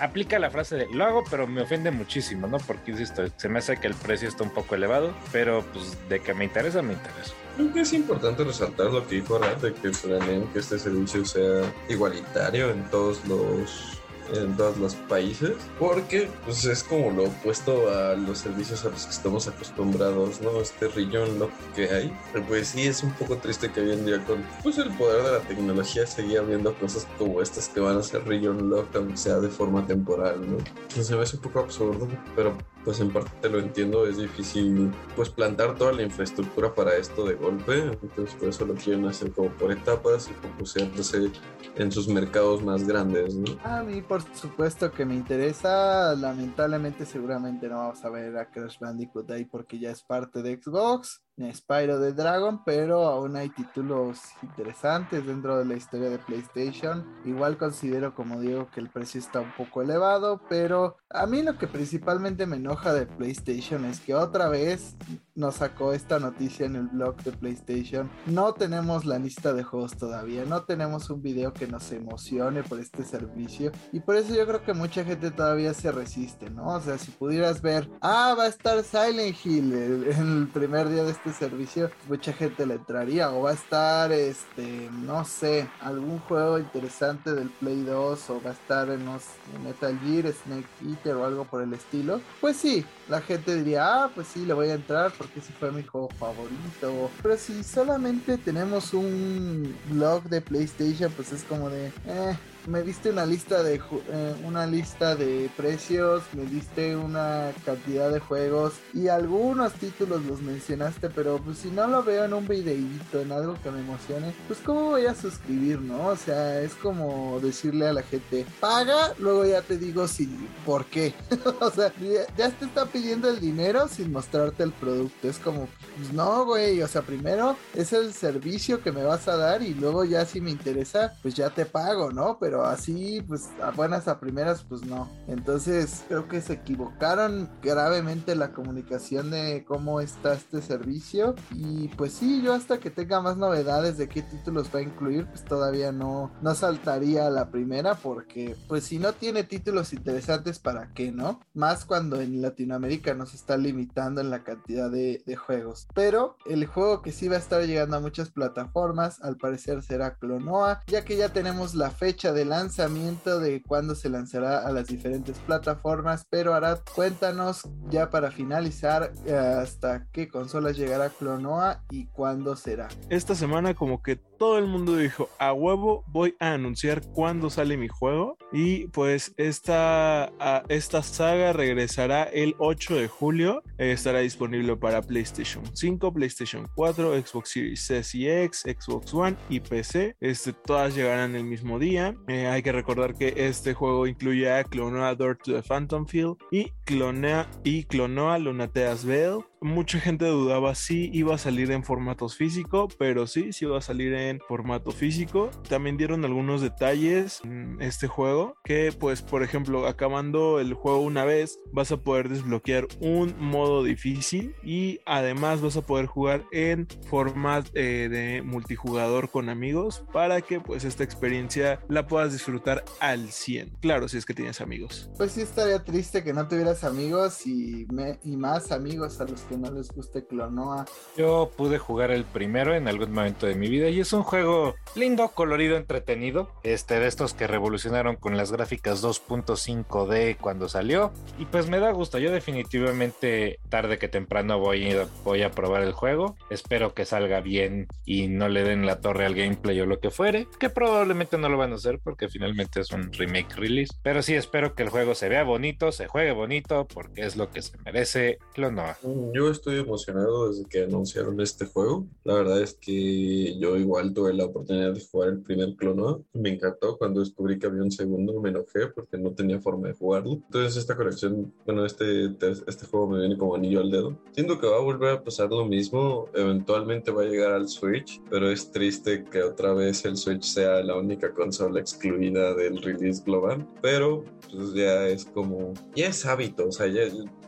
S1: aplica la frase de lo hago, pero me ofende muchísimo, ¿no? Porque insisto, se me hace que el precio está un poco elevado, pero pues de que me interesa, me interesa.
S3: Creo que es importante resaltar lo que dijo Rat, de que planean que este servicio sea igualitario en todos los en todos los países, porque pues es como lo opuesto a los servicios a los que estamos acostumbrados, ¿no? Este rillón lo que hay. Pero pues sí es un poco triste que hoy en día con pues el poder de la tecnología seguía viendo cosas como estas que van a ser rillón lock, aunque sea de forma temporal, ¿no? Se me hace un poco absurdo, pero pues en parte lo entiendo, es difícil pues plantar toda la infraestructura para esto de golpe, entonces por eso lo quieren hacer como por etapas y focusarse en sus mercados más grandes, ¿no?
S2: A mí por supuesto que me interesa, lamentablemente seguramente no vamos a ver a Crash Bandicoot ahí porque ya es parte de Xbox, Spyro the Dragon, pero aún hay títulos interesantes dentro de la historia de PlayStation. Igual considero, como digo, que el precio está un poco elevado, pero a mí lo que principalmente me enoja de PlayStation es que otra vez nos sacó esta noticia en el blog de PlayStation. No tenemos la lista de juegos todavía, no tenemos un video que nos emocione por este servicio y por eso yo creo que mucha gente todavía se resiste, ¿no? O sea, si pudieras ver, ah, va a estar Silent Hill en el primer día de este servicio, mucha gente le entraría o va a estar, este, no sé, algún juego interesante del Play 2 o va a estar en los Metal Gear, Snake Eater o algo por el estilo. Pues sí, la gente diría, ah, pues sí, le voy a entrar porque ese fue mi juego favorito. Pero si solamente tenemos un blog de PlayStation, pues es como de, eh, me diste una lista de eh, una lista de precios, me diste una cantidad de juegos y algunos títulos los mencionaste, pero pues si no lo veo en un videíto, en algo que me emocione, pues cómo voy a suscribir, ¿no? O sea, es como decirle a la gente, paga, luego ya te digo si por qué. o sea, ya te está pidiendo el dinero sin mostrarte el producto. Es como, pues no, güey, o sea, primero es el servicio que me vas a dar y luego ya si me interesa, pues ya te pago, ¿no? Pero así, pues a buenas a primeras, pues no. Entonces creo que se equivocaron gravemente la comunicación de cómo está este servicio. Y pues sí, yo hasta que tenga más novedades de qué títulos va a incluir, pues todavía no, no saltaría a la primera porque pues si no tiene títulos interesantes, ¿para qué, no? Más cuando en Latinoamérica nos está limitando en la cantidad de, de juegos. Pero el juego que sí va a estar llegando a muchas plataformas, al parecer será Clonoa, ya que ya tenemos la fecha de lanzamiento de cuándo se lanzará a las diferentes plataformas. Pero Arad, cuéntanos ya para finalizar eh, hasta qué consolas llegará Clonoa y cuándo será.
S4: Esta semana como que todo el mundo dijo, a huevo voy a anunciar cuándo sale mi juego. Y pues esta, esta saga regresará el 8 de julio. estará disponible para PlayStation 5, PlayStation 4, Xbox Series S y X, Xbox One y PC. Este, todas llegarán el mismo día. Eh, hay que recordar que este juego incluye a Clonoa Door to the Phantom Field y Clonea y Clonoa Lunateas Veil mucha gente dudaba si iba a salir en formatos físico, pero sí, sí iba a salir en formato físico. También dieron algunos detalles en este juego, que pues por ejemplo, acabando el juego una vez, vas a poder desbloquear un modo difícil y además vas a poder jugar en formato eh, de multijugador con amigos para que pues esta experiencia la puedas disfrutar al 100. Claro, si es que tienes amigos.
S2: Pues sí estaría triste que no tuvieras amigos y, y más amigos a los que no les guste Clonoa.
S1: Yo pude jugar el primero en algún momento de mi vida y es un juego lindo, colorido, entretenido. Este de estos que revolucionaron con las gráficas 2.5D cuando salió. Y pues me da gusto. Yo definitivamente tarde que temprano voy a, voy a probar el juego. Espero que salga bien y no le den la torre al gameplay o lo que fuere. Que probablemente no lo van a hacer porque finalmente es un remake release. Pero sí espero que el juego se vea bonito, se juegue bonito porque es lo que se merece Clonoa.
S3: Yo estoy emocionado desde que anunciaron este juego. La verdad es que yo igual tuve la oportunidad de jugar el primer clono. Me encantó cuando descubrí que había un segundo, me enojé porque no tenía forma de jugarlo. Entonces esta colección, bueno, este, este juego me viene como anillo al dedo. Siento que va a volver a pasar lo mismo. Eventualmente va a llegar al Switch, pero es triste que otra vez el Switch sea la única consola excluida del release global. Pero pues ya es como, ya es hábito, o sea, ya,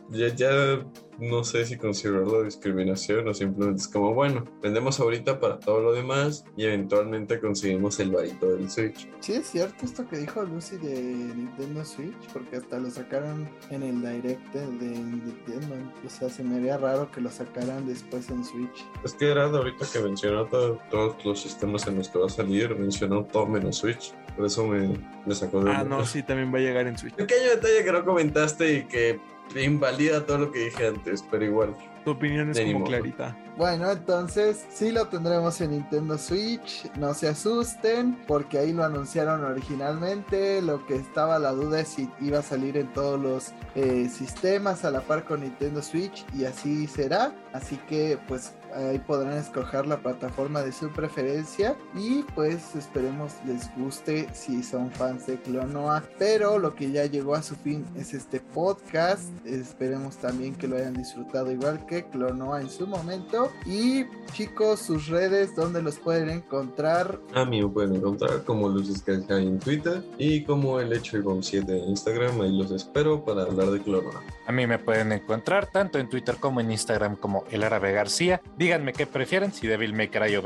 S3: ya, ya no sé si considerarlo discriminación o simplemente es como, bueno, vendemos ahorita para todo lo demás y eventualmente conseguimos el varito del Switch.
S2: Sí, es cierto esto que dijo Lucy de Nintendo Switch, porque hasta lo sacaron en el Direct de Nintendo. O sea, se me veía raro que lo sacaran después en Switch.
S3: Es que era de ahorita que mencionó todos los sistemas en los que va a salir, mencionó todo menos Switch. Por eso me, me sacó de...
S4: Ah, no, sí, también va a llegar en Switch.
S3: Pequeño detalle que no comentaste y que invalida todo lo que dije antes, pero igual.
S4: Tu opinión es como clarita.
S2: Bueno, entonces sí lo tendremos en Nintendo Switch. No se asusten, porque ahí lo anunciaron originalmente. Lo que estaba la duda es si iba a salir en todos los eh, sistemas a la par con Nintendo Switch, y así será. Así que, pues ahí podrán escoger la plataforma de su preferencia y pues esperemos les guste si son fans de Clonoa. Pero lo que ya llegó a su fin es este podcast. Esperemos también que lo hayan disfrutado igual que Clonoa en su momento. Y chicos, sus redes, donde los pueden encontrar?
S3: A mí me pueden encontrar como Luces en Twitter y como el hecho 7 en Instagram. Ahí los espero para hablar de Clonoa.
S1: A mí me pueden encontrar tanto en Twitter como en Instagram como el Árabe García. Díganme qué prefieren, si Devil May Cry o,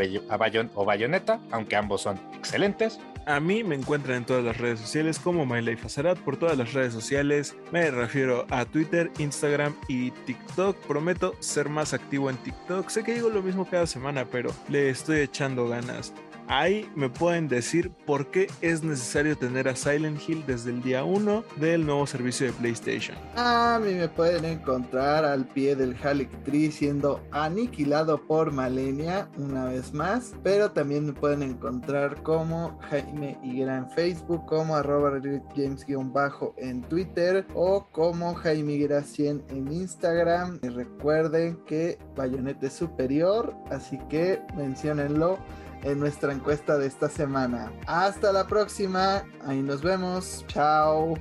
S1: o Bayonetta, aunque ambos son excelentes.
S4: A mí me encuentran en todas las redes sociales como MyLifeAzarat por todas las redes sociales. Me refiero a Twitter, Instagram y TikTok. Prometo ser más activo en TikTok. Sé que digo lo mismo cada semana, pero le estoy echando ganas. Ahí me pueden decir por qué es necesario tener a Silent Hill desde el día 1 del nuevo servicio de PlayStation.
S2: A mí me pueden encontrar al pie del Halleck Tree siendo aniquilado por Malenia una vez más, pero también me pueden encontrar como Jaime Higuera en Facebook, como arroba James-bajo en Twitter o como Jaime Higuera 100 en Instagram. Y recuerden que Bayonetta es superior, así que menciónenlo en nuestra encuesta de esta semana. Hasta la próxima. Ahí nos vemos. Chao.